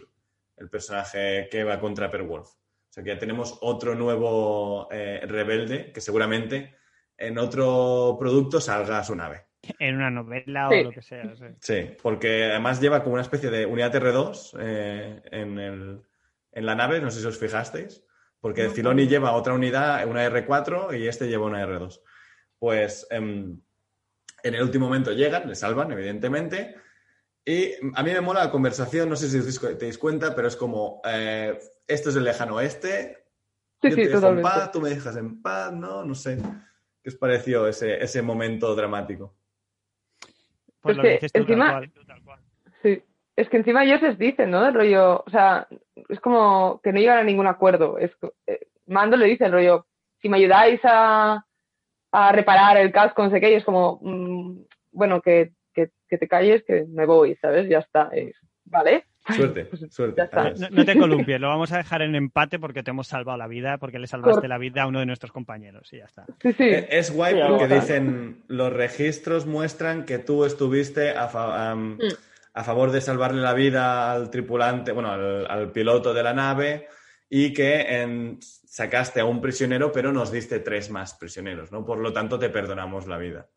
el personaje que va contra Perwolf. O sea que ya tenemos otro nuevo eh, rebelde que seguramente en otro producto salga a su nave. En una novela sí. o lo que sea. Sí. sí. porque además lleva como una especie de unidad R2 eh, en, el, en, la nave, no sé si os fijasteis, porque no, Filoni no. lleva otra unidad, una R4, y este lleva una R2. Pues eh, en el último momento llegan, le salvan, evidentemente, y a mí me mola la conversación, no sé si os dais cuenta, pero es como, eh, esto es el lejano oeste, sí, yo sí, te dejo totalmente. en paz, tú me dejas en paz, ¿no? No sé. ¿Qué os pareció ese, ese momento dramático? Pues es lo que dices tú, encima, tal cual, tal cual. Sí, es que encima ellos les dicen, ¿no? El rollo, o sea, es como que no llegan a ningún acuerdo. Es, eh, Mando le dice el rollo, si me ayudáis a, a reparar el casco, no sé qué, y es como, mmm, bueno, que, que, que, te calles, que me voy, ¿sabes? Ya está. ¿Vale? Suerte, pues, suerte. No, no, te columpies, lo vamos a dejar en empate porque te hemos salvado la vida, porque le salvaste Cor la vida a uno de nuestros compañeros y ya está. Sí, sí. Es guay sí, porque dicen, los registros muestran que tú estuviste a, fa um, mm. a, favor de salvarle la vida al tripulante, bueno, al, al piloto de la nave y que en, sacaste a un prisionero, pero nos diste tres más prisioneros, ¿no? Por lo tanto, te perdonamos la vida.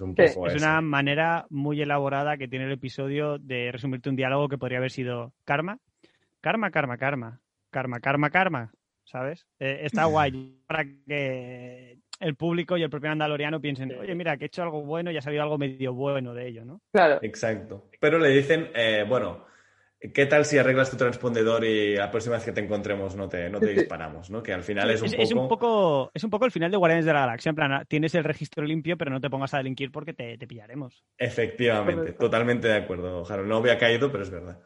Es, un poco es una manera muy elaborada que tiene el episodio de resumirte un diálogo que podría haber sido karma, karma, karma, karma, karma, karma, karma, ¿sabes? Eh, está guay para que el público y el propio andaloriano piensen, oye, mira, que he hecho algo bueno y ha salido algo medio bueno de ello, ¿no? Claro. Exacto. Pero le dicen, eh, bueno, ¿Qué tal si arreglas tu transpondedor y la próxima vez que te encontremos no te, no te disparamos? ¿no? Que al final es un, es, poco... Es un poco... Es un poco el final de Guardianes de la Galaxia. En plan, tienes el registro limpio, pero no te pongas a delinquir porque te, te pillaremos. Efectivamente, totalmente de acuerdo, Harold. No había caído, pero es verdad.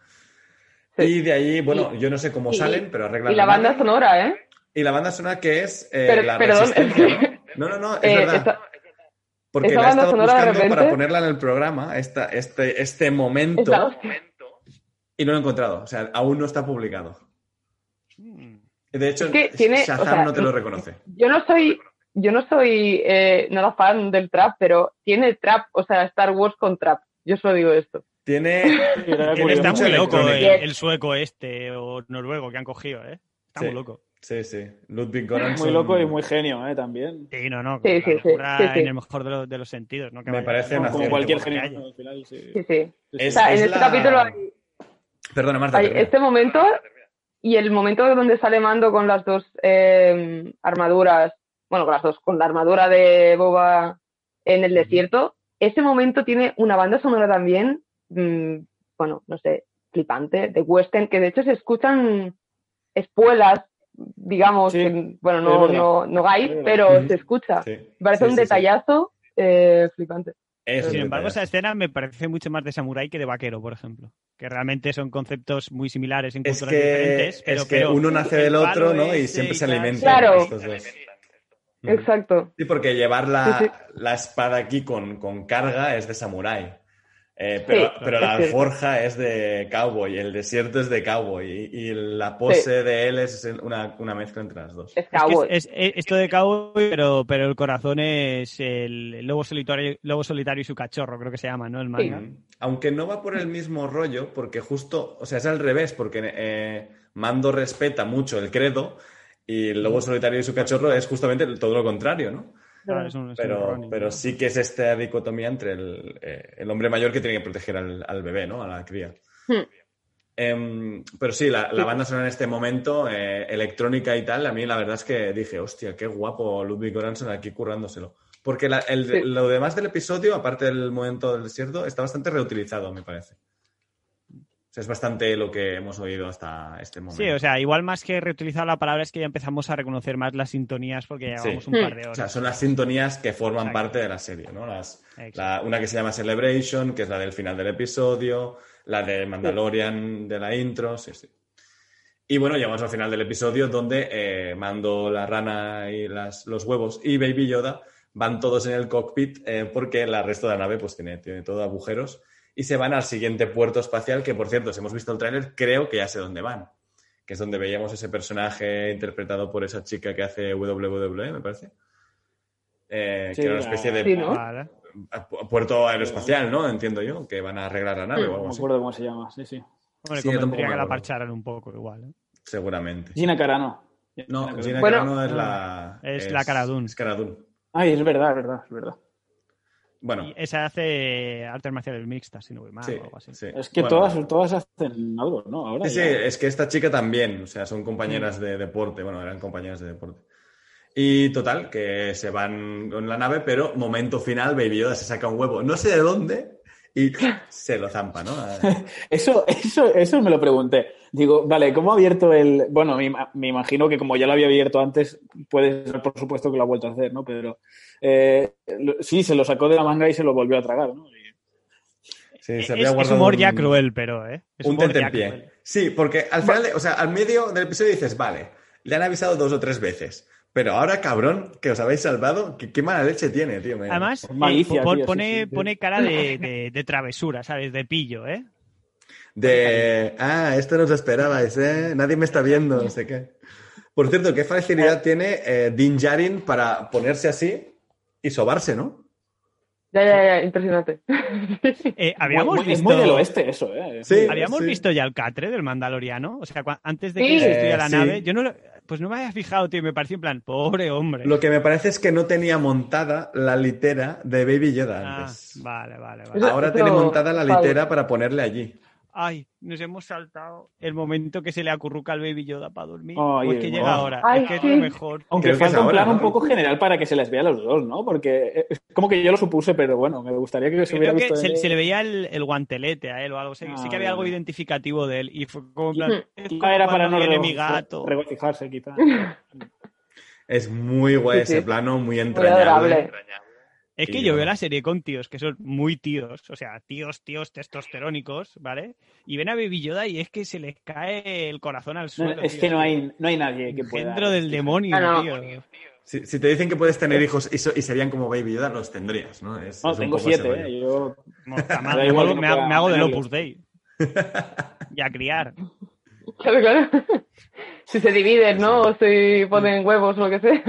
Sí. Y de allí, bueno, y, yo no sé cómo y, salen, pero arreglan. Y la banda sonora, ¿eh? Y la banda sonora que es eh, pero, la perdón, resistencia. ¿no? no, no, no, es eh, verdad. Esta... Porque la he estado buscando repente... para ponerla en el programa, esta, este, este momento. Esta y no lo he encontrado. O sea, aún no está publicado. De hecho, es que tiene, Shazam o sea, no te lo reconoce. Yo no soy, yo no soy eh, nada fan del trap, pero tiene trap, o sea, Star Wars con trap. Yo solo digo esto. Tiene. está muy loco el, el, sueco este o noruego que han cogido, ¿eh? Está sí. muy loco. Sí, sí. Ludwig Göransson. Muy loco y muy genio, ¿eh? También. Sí, no, no. Sí, sí, sí, en el mejor de los, de los sentidos, ¿no? Que Me parece como, como cualquier genio al final, sí. Sí, sí. Es, o sea, es en este la... capítulo hay Perdona, Marta. Hay este momento y el momento donde sale Mando con las dos eh, armaduras, bueno, con las dos, con la armadura de Boba en el desierto, ese momento tiene una banda sonora también, mmm, bueno, no sé, flipante, de western, que de hecho se escuchan espuelas, digamos, sí, que, bueno, no, no, no hay, pero se escucha. Sí. Parece Sí, un detallazo eh, flipante. Es Sin embargo, esa escena me parece mucho más de samurái que de vaquero, por ejemplo. Que realmente son conceptos muy similares en Es culturas que, diferentes. Pero, es que pero uno nace del otro, ¿no? Y siempre se alimentan Claro. estos dos. Exacto. Sí, porque llevar la, Sí, sí. la espada aquí con, con carga es de samurái. Eh, pero, Sí, pero la cierto. alforja es de cowboy, el desierto es de cowboy y, y la pose de él es una, una mezcla entre las dos. Es Es que cowboy. es, es- es esto de cowboy, pero, pero el corazón es el lobo solitario, lobo solitario y su cachorro, creo que se llama, ¿no? El manga. Mm. Aunque no va por el mismo rollo, porque justo, o sea, es al revés, porque eh, Mando respeta mucho el credo y el lobo solitario y su cachorro es justamente todo lo contrario, ¿no? Claro, es un- es un Pero, pero ¿no? sí que es esta dicotomía entre el, eh, el hombre mayor que tiene que proteger al, al bebé, ¿no? A la cría. Hmm. Em, pero sí, la, la banda sonora en este momento, eh, electrónica y tal, a mí la verdad es que dije, hostia, qué guapo Ludwig Göransson aquí currándoselo. Porque la- el- Sí. lo demás del episodio, aparte del momento del desierto, está bastante reutilizado, me parece. O sea, es bastante lo que hemos oído hasta este momento. Sí, o sea, igual más que reutilizar la palabra es que ya empezamos a reconocer más las sintonías porque llevamos Sí. un par de O horas. sea, son las sintonías que forman Exacto. parte de la serie, ¿no? Las, la- una que se llama Celebration, que es la del final del episodio, la de Mandalorian de la intro, sí, sí. Y bueno, llegamos al final del episodio donde eh, Mando, la rana y las- los huevos y Baby Yoda van todos en el cockpit eh, porque el resto de la nave pues tiene, tiene todo agujeros y se van al siguiente puerto espacial que, por cierto, si hemos visto el tráiler, creo que ya sé dónde van. Que es donde veíamos ese personaje interpretado por esa chica que hace WWE, me parece. Eh, Sí, que era una especie de Sí, ¿no? Vale. a- pu- puerto aeroespacial, ¿no? Entiendo yo, que van a arreglar la nave o No algo me así. acuerdo cómo se llama, sí, sí. Hombre, convendría me que la parcharan un poco igual. ¿eh? Seguramente. Gina Carano. No. Gina Bueno, Carano es la... es la Cara Dune. Es Cara Dune. Ay, es verdad, es verdad, es verdad. Bueno, Y esa hace artes marciales mixtas, si no voy mal sí, o algo así. sí. Es que Bueno, todas, todas hacen algo, ¿no? Ahora Sí, sí, ya. es que esta chica también, o sea, son compañeras de deporte, bueno, eran compañeras de deporte. Y total, que se van con la nave, pero momento final, Baby Yoda se saca un huevo, no sé de dónde, y se lo zampa, ¿no? Eso, eso, eso me lo pregunté. Digo, vale, ¿cómo ha abierto el...? Bueno, me, me imagino que como ya lo había abierto antes, puede ser, por supuesto, que lo ha vuelto a hacer, ¿no? Pero eh, lo- sí, se lo sacó de la manga y se lo volvió a tragar, ¿no? Y- Sí, se es, había es guardado humor ya cruel, pero, ¿eh? Es un tentempié. Sí, porque al final, de- o sea, al medio del episodio dices, vale, le han avisado dos o tres veces. Pero ahora, cabrón, que os habéis salvado, qué, qué mala leche tiene, tío. Además, eh, Malicia, tío, sí, pone, sí, sí. pone cara de, de- de travesura, ¿sabes? De pillo, ¿eh? De, ah, esto no os esperabais, ¿eh? Nadie me está viendo, no sé qué. Por cierto, qué facilidad tiene eh, Din Djarin para ponerse así y sobarse, ¿no? Ya, ya, ya, impresionante. Eh, habíamos Muy- visto... Es muy del oeste eso, ¿eh? Sí. ¿Habíamos sí. visto ya el catre del Mandaloriano? O sea, antes de Sí. que se destruyera Eh, la sí. nave, yo no lo- pues no me había fijado, tío, me pareció en plan, pobre hombre. Lo que me parece es que no tenía montada la litera de Baby Yoda Ah, antes. vale, vale, vale. Ahora tiene montada la Pablo. litera para ponerle allí. Ay, nos hemos saltado el momento que se le acurruca al Baby Yoda para dormir. Ay, o es que llega ahora, Ay, es que es lo mejor. Aunque Creo falta un ahora, plan un ¿no? poco general para que se les vea a los dos, ¿no? Porque es como que yo lo supuse, pero bueno, me gustaría que se hubiera Creo que visto... se, le veía el, el guantelete a él o algo. Sí, sí que había algo identificativo de él. Y fue como en plan. Era para no viene mi gato. regocijarse, quizá. Es muy guay Sí, sí. ese plano, muy Muy entrañable. Es que yo yo- veo la serie con tíos que son muy tíos, o sea, tíos, tíos testosterónicos, ¿vale? Y ven a Baby Yoda y es que se les cae el corazón al No, suelo. es tío. que no hay, no hay nadie que pueda... Engendro del demonio, Ah, no. tío. Si, si te dicen que puedes tener hijos y, so- y serían como Baby Yoda, los tendrías, ¿no? Es- No, es un tengo siete. ¿eh? Yo... Me, hago, me hago- pueda me hago del. Opus Dei. y a criar. Claro, claro. Si se dividen, ¿no? O si ponen huevos o lo que sea.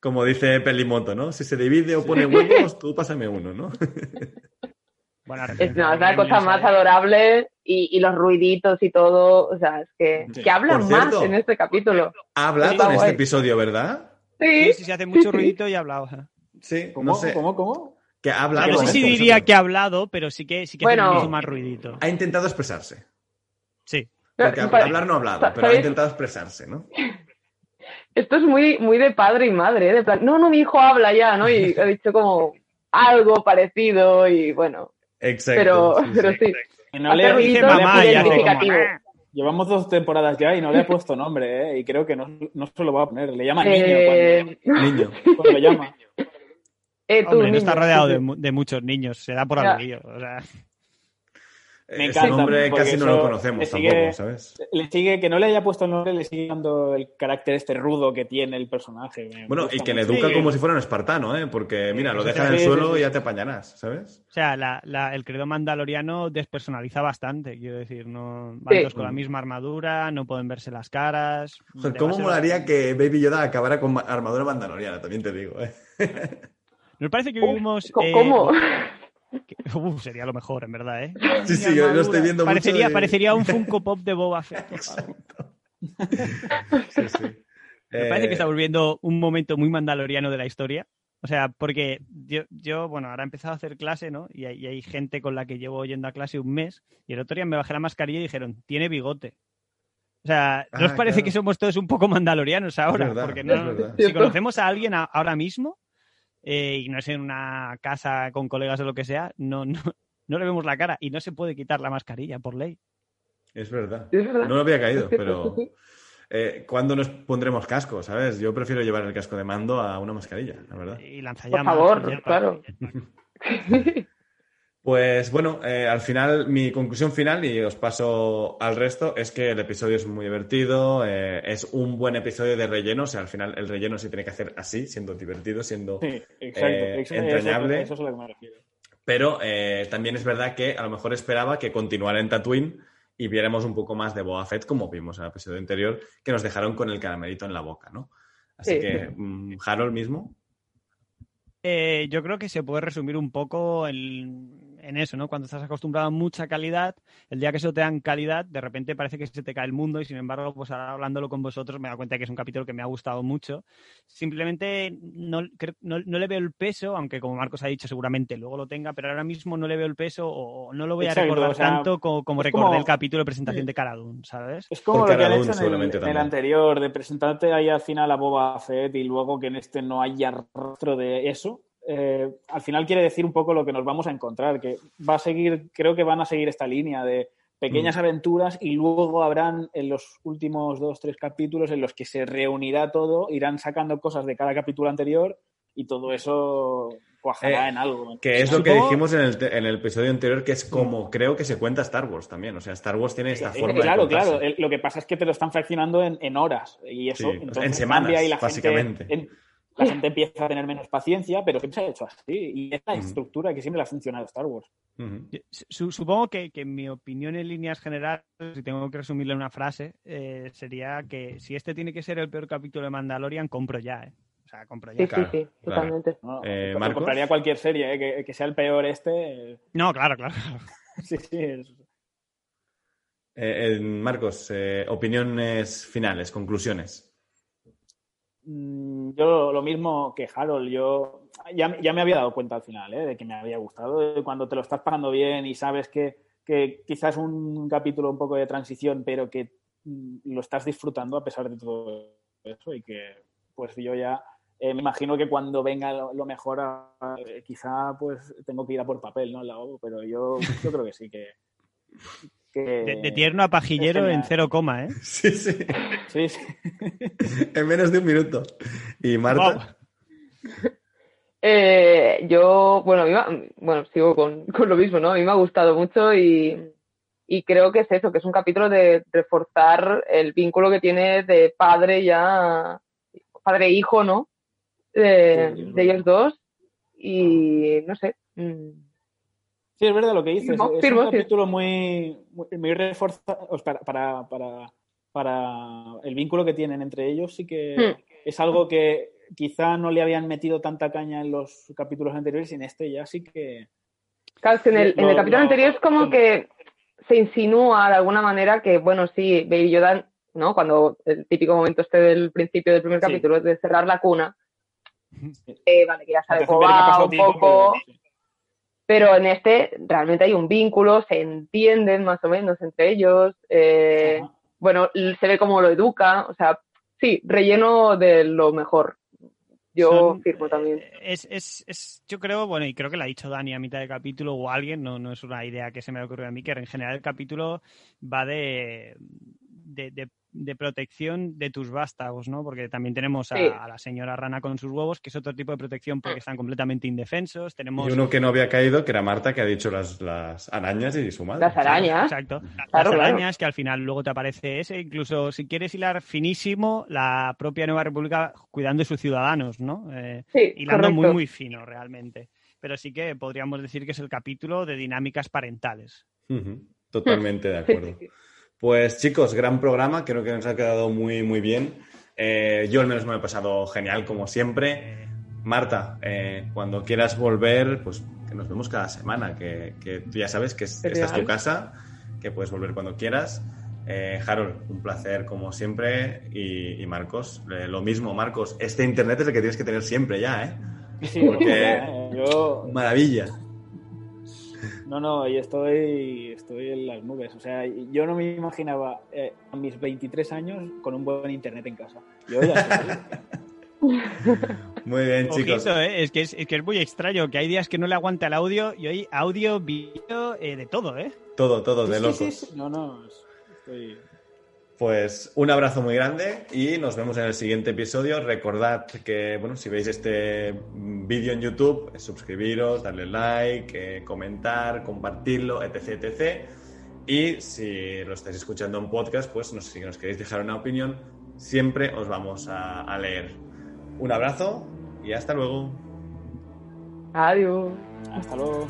Como dice Pelimoto, ¿no? Si se divide o pone huevos, tú pásame uno, ¿no? Bueno, Es, no, es la cosa más adorable y, y los ruiditos y todo. O sea, es que, Sí. que hablan cierto. más en este capítulo. Ha hablado en este episodio, ¿verdad? Sí, Sí, sí, se hace mucho ruidito y ha hablado. Sí, ¿Cómo? no sé. ¿Cómo? ¿Cómo? Que ha hablado. No sé si diría que ha hablado, pero sí que, sí que hace Bueno. mucho más ruidito. Ha intentado expresarse. Sí. Porque hablar no ha hablado, pero ha intentado expresarse, ¿no? Esto es muy, muy de padre y madre, ¿eh? de plan, no, no, mi hijo habla ya, ¿no? Y ha dicho como algo parecido y bueno, Exacto. pero sí, sí. Pero sí. Que no le, ruiditos no le ha mamá. Llevamos dos temporadas ya y no le ha puesto nombre, ¿eh? Y creo que no, no se lo va a poner. Le llama Eh, niño Niño. cuando, cuando le llama. eh, tú, Hombre, no niño, está rodeado de, muchos niños, se da por aludido. O sea, Me Ese encanta, nombre porque casi no lo conocemos sigue- tampoco, ¿sabes? Le sigue, que no le haya puesto el nombre, le sigue dando el carácter este rudo que tiene el personaje. Me Bueno, y que le educa Sí. como si fuera un espartano, ¿eh? Porque, mira, lo Sí, deja en el sí, suelo sí. y ya te apañarás, ¿sabes? o sea la- la- el credo mandaloriano despersonaliza bastante, quiero decir. no Van Sí. todos con la misma armadura, no pueden verse las caras. Joder, ¿Cómo molaría bastante- que Baby Yoda acabara con ma- armadura mandaloriana? También te digo, ¿eh? Nos parece que vivimos. eh, ¿Cómo? Uf, sería lo mejor, en verdad, ¿eh? Sí, sí, yo lo estoy viendo parecería, mucho. Parecería un Funko Pop de Boba Fett. Sí, sí. Me parece Eh, que estamos viendo un momento muy mandaloriano de la historia. O sea, porque yo, yo, bueno, ahora he empezado a hacer clase, ¿no? Y hay, y hay gente con la que llevo yendo a clase un mes y el otro día me bajé la mascarilla y dijeron, tiene bigote. O sea, ¿no os Ah, parece claro. que somos todos un poco mandalorianos ahora? Verdad, Porque no, si conocemos a alguien a- ahora mismo eh, y no es en una casa con colegas o lo que sea, no, no, no le vemos la cara y no se puede quitar la mascarilla por ley. Es verdad. Es verdad. No lo había caído, pero eh, ¿cuándo nos pondremos casco? ¿Sabes? Yo prefiero llevar el casco de mando a una mascarilla, la verdad. Y Por lanzallamas. favor, y ya está. Pues bueno, eh, al final, mi conclusión final, y os paso al resto, es que el episodio es muy divertido, eh, es un buen episodio de relleno, o sea, al final el relleno se tiene que hacer así, siendo divertido, siendo... Sí, exacto. Eh, Eso- entrañable. Eso, eso es lo que me refiero. Pero eh, también es verdad que a lo mejor esperaba que continuara en Tatooine y viéramos un poco más de Boba Fett, como vimos en el episodio anterior, que nos dejaron con el caramelito en la boca, ¿no? Así Sí. que, mm, Harold mismo, Eh, yo creo que se puede resumir un poco en, en eso, ¿no? Cuando estás acostumbrado a mucha calidad, el día que eso te dan calidad, de repente parece que se te cae el mundo y sin embargo, pues ahora hablándolo con vosotros me he dado cuenta que es un capítulo que me ha gustado mucho. Simplemente no, no, no le veo el peso, aunque como Marcos ha dicho seguramente luego lo tenga, pero ahora mismo no le veo el peso o no lo voy a Exacto, recordar o sea, tanto co- como, es recordé como- el capítulo de presentación de Cara Dune, ¿sabes? Es como Porque lo que han hecho en el, en el anterior, de presentarte ahí al final a Boba Fett y luego que en este no haya rastro de eso. Eh, al final quiere decir un poco lo que nos vamos a encontrar, que va a seguir, creo que van a seguir esta línea de pequeñas Mm. aventuras y luego habrán en los últimos dos, tres capítulos en los que se reunirá todo, irán sacando cosas de cada capítulo anterior y todo eso cuajará Eh, en algo. que es lo que dijimos en el, en el episodio anterior, que es como creo que se cuenta Star Wars también. O sea, Star Wars tiene esta Eh, forma de claro, contarse. claro. Lo que pasa es que te lo están fraccionando en, en horas y eso Sí, entonces en semanas, y la básicamente. Gente, en- la gente empieza a tener menos paciencia, pero siempre se ha hecho así. Y es la estructura que siempre le ha funcionado a Star Wars. Supongo que, que en mi opinión en líneas generales, si tengo que resumirle una frase, eh, sería que si este tiene que ser el peor capítulo de Mandalorian, compro ya, ¿eh? O sea, compro ya. Sí, Claro, sí, sí, claro. totalmente. ¿no? Eh, compraría cualquier serie, ¿eh? que, que sea el peor este. eh, No, claro, claro. sí, sí. es- Eh, eh, Marcos, eh, opiniones finales, conclusiones. Mm, Yo lo mismo que Harold, yo ya, ya me había dado cuenta al final ¿eh? de que me había gustado. Cuando te lo estás pasando bien y sabes que, que quizás un capítulo un poco de transición, pero que mm, lo estás disfrutando a pesar de todo eso y que pues yo ya eh, me imagino que cuando venga lo, lo mejor, a- eh, quizá pues tengo que ir a por papel, ¿no? La pero yo, yo creo que sí, que... que- De, de tierno a pajillero en cero coma, ¿eh? Sí, sí. Sí, sí. en menos de un minuto. Y Marta, Eh, yo, bueno, a mí me- bueno, sigo con, con lo mismo, ¿no? A mí me ha gustado mucho y, y creo que es eso, que es un capítulo de reforzar el vínculo que tiene de padre ya, padre e hijo, ¿no? De, Sí, es de ellos dos. Y no sé. mm, Sí, es verdad lo que dices. Firmo, es firmo, un capítulo muy, muy, muy reforzado para, para, para, para el vínculo que tienen entre ellos. Sí que Hmm. es algo que quizá no le habían metido tanta caña en los capítulos anteriores y en este ya sí que... Claro, es que en el, en el Lo- capítulo lo- anterior es como que se insinúa de alguna manera que, bueno, sí, Baby Yoda, ¿no? Cuando el típico momento este del principio del primer Sí. capítulo, de cerrar la cuna, eh, vale, que ya sabe ha va un tiempo, poco, pero- pero en este realmente hay un vínculo, se entienden más o menos entre ellos, eh, bueno, se ve cómo lo educa, o sea, sí, relleno de lo mejor. Yo Son, firmo también. eh, Es, es, es, yo creo, bueno, y creo que lo ha dicho Dani a mitad del capítulo o alguien, no, no es una idea que se me ha ocurrido a mí, que en general el capítulo va de, de, de- de protección de tus vástagos, ¿no? Porque también tenemos a, Sí. a la señora rana con sus huevos, que es otro tipo de protección porque están completamente indefensos. Tenemos y uno que no había caído, que era Marta, que ha dicho las, las arañas y su madre. Las arañas. Exacto. Las Claro, arañas, que al final luego te aparece ese. Incluso si quieres hilar finísimo, la propia Nueva República cuidando de sus ciudadanos, ¿no? Eh, Sí, hilando muy, correcto. muy fino realmente. Pero sí que podríamos decir que es el capítulo de dinámicas parentales. Totalmente de Sí, acuerdo. Pues chicos, gran programa, creo que nos ha quedado muy, muy bien. Eh, yo al menos me lo he pasado genial, como siempre. Marta, eh, cuando quieras volver, pues que nos vemos cada semana, que, que tú ya sabes que es- esta es tu casa, que puedes volver cuando quieras. Eh, Harold, un placer como siempre. Y, y Marcos, eh, lo mismo, Marcos. Este internet es el que tienes que tener siempre ya, ¿eh? Sí, Porque- yo, Maravilla. No, no, y estoy, estoy en las nubes. O sea, yo no me imaginaba eh, a mis 23 años con un buen internet en casa. Yo ya. Muy bien, chicos. Ojito, ¿eh? es, que es, es que es muy extraño, que hay días que no le aguanta el audio y hoy audio, vídeo, eh, de todo, ¿eh? Todo, todo de Sí, locos. sí, sí. No, no, estoy... Pues un abrazo muy grande y nos vemos en el siguiente episodio. Recordad que, bueno, si veis este vídeo en YouTube, suscribiros, darle like, eh, comentar, compartirlo, etc, etc. Y si lo estáis escuchando en podcast, pues no sé si nos queréis dejar una opinión, siempre os vamos a, a leer. Un abrazo y hasta luego. Adiós. Hasta luego.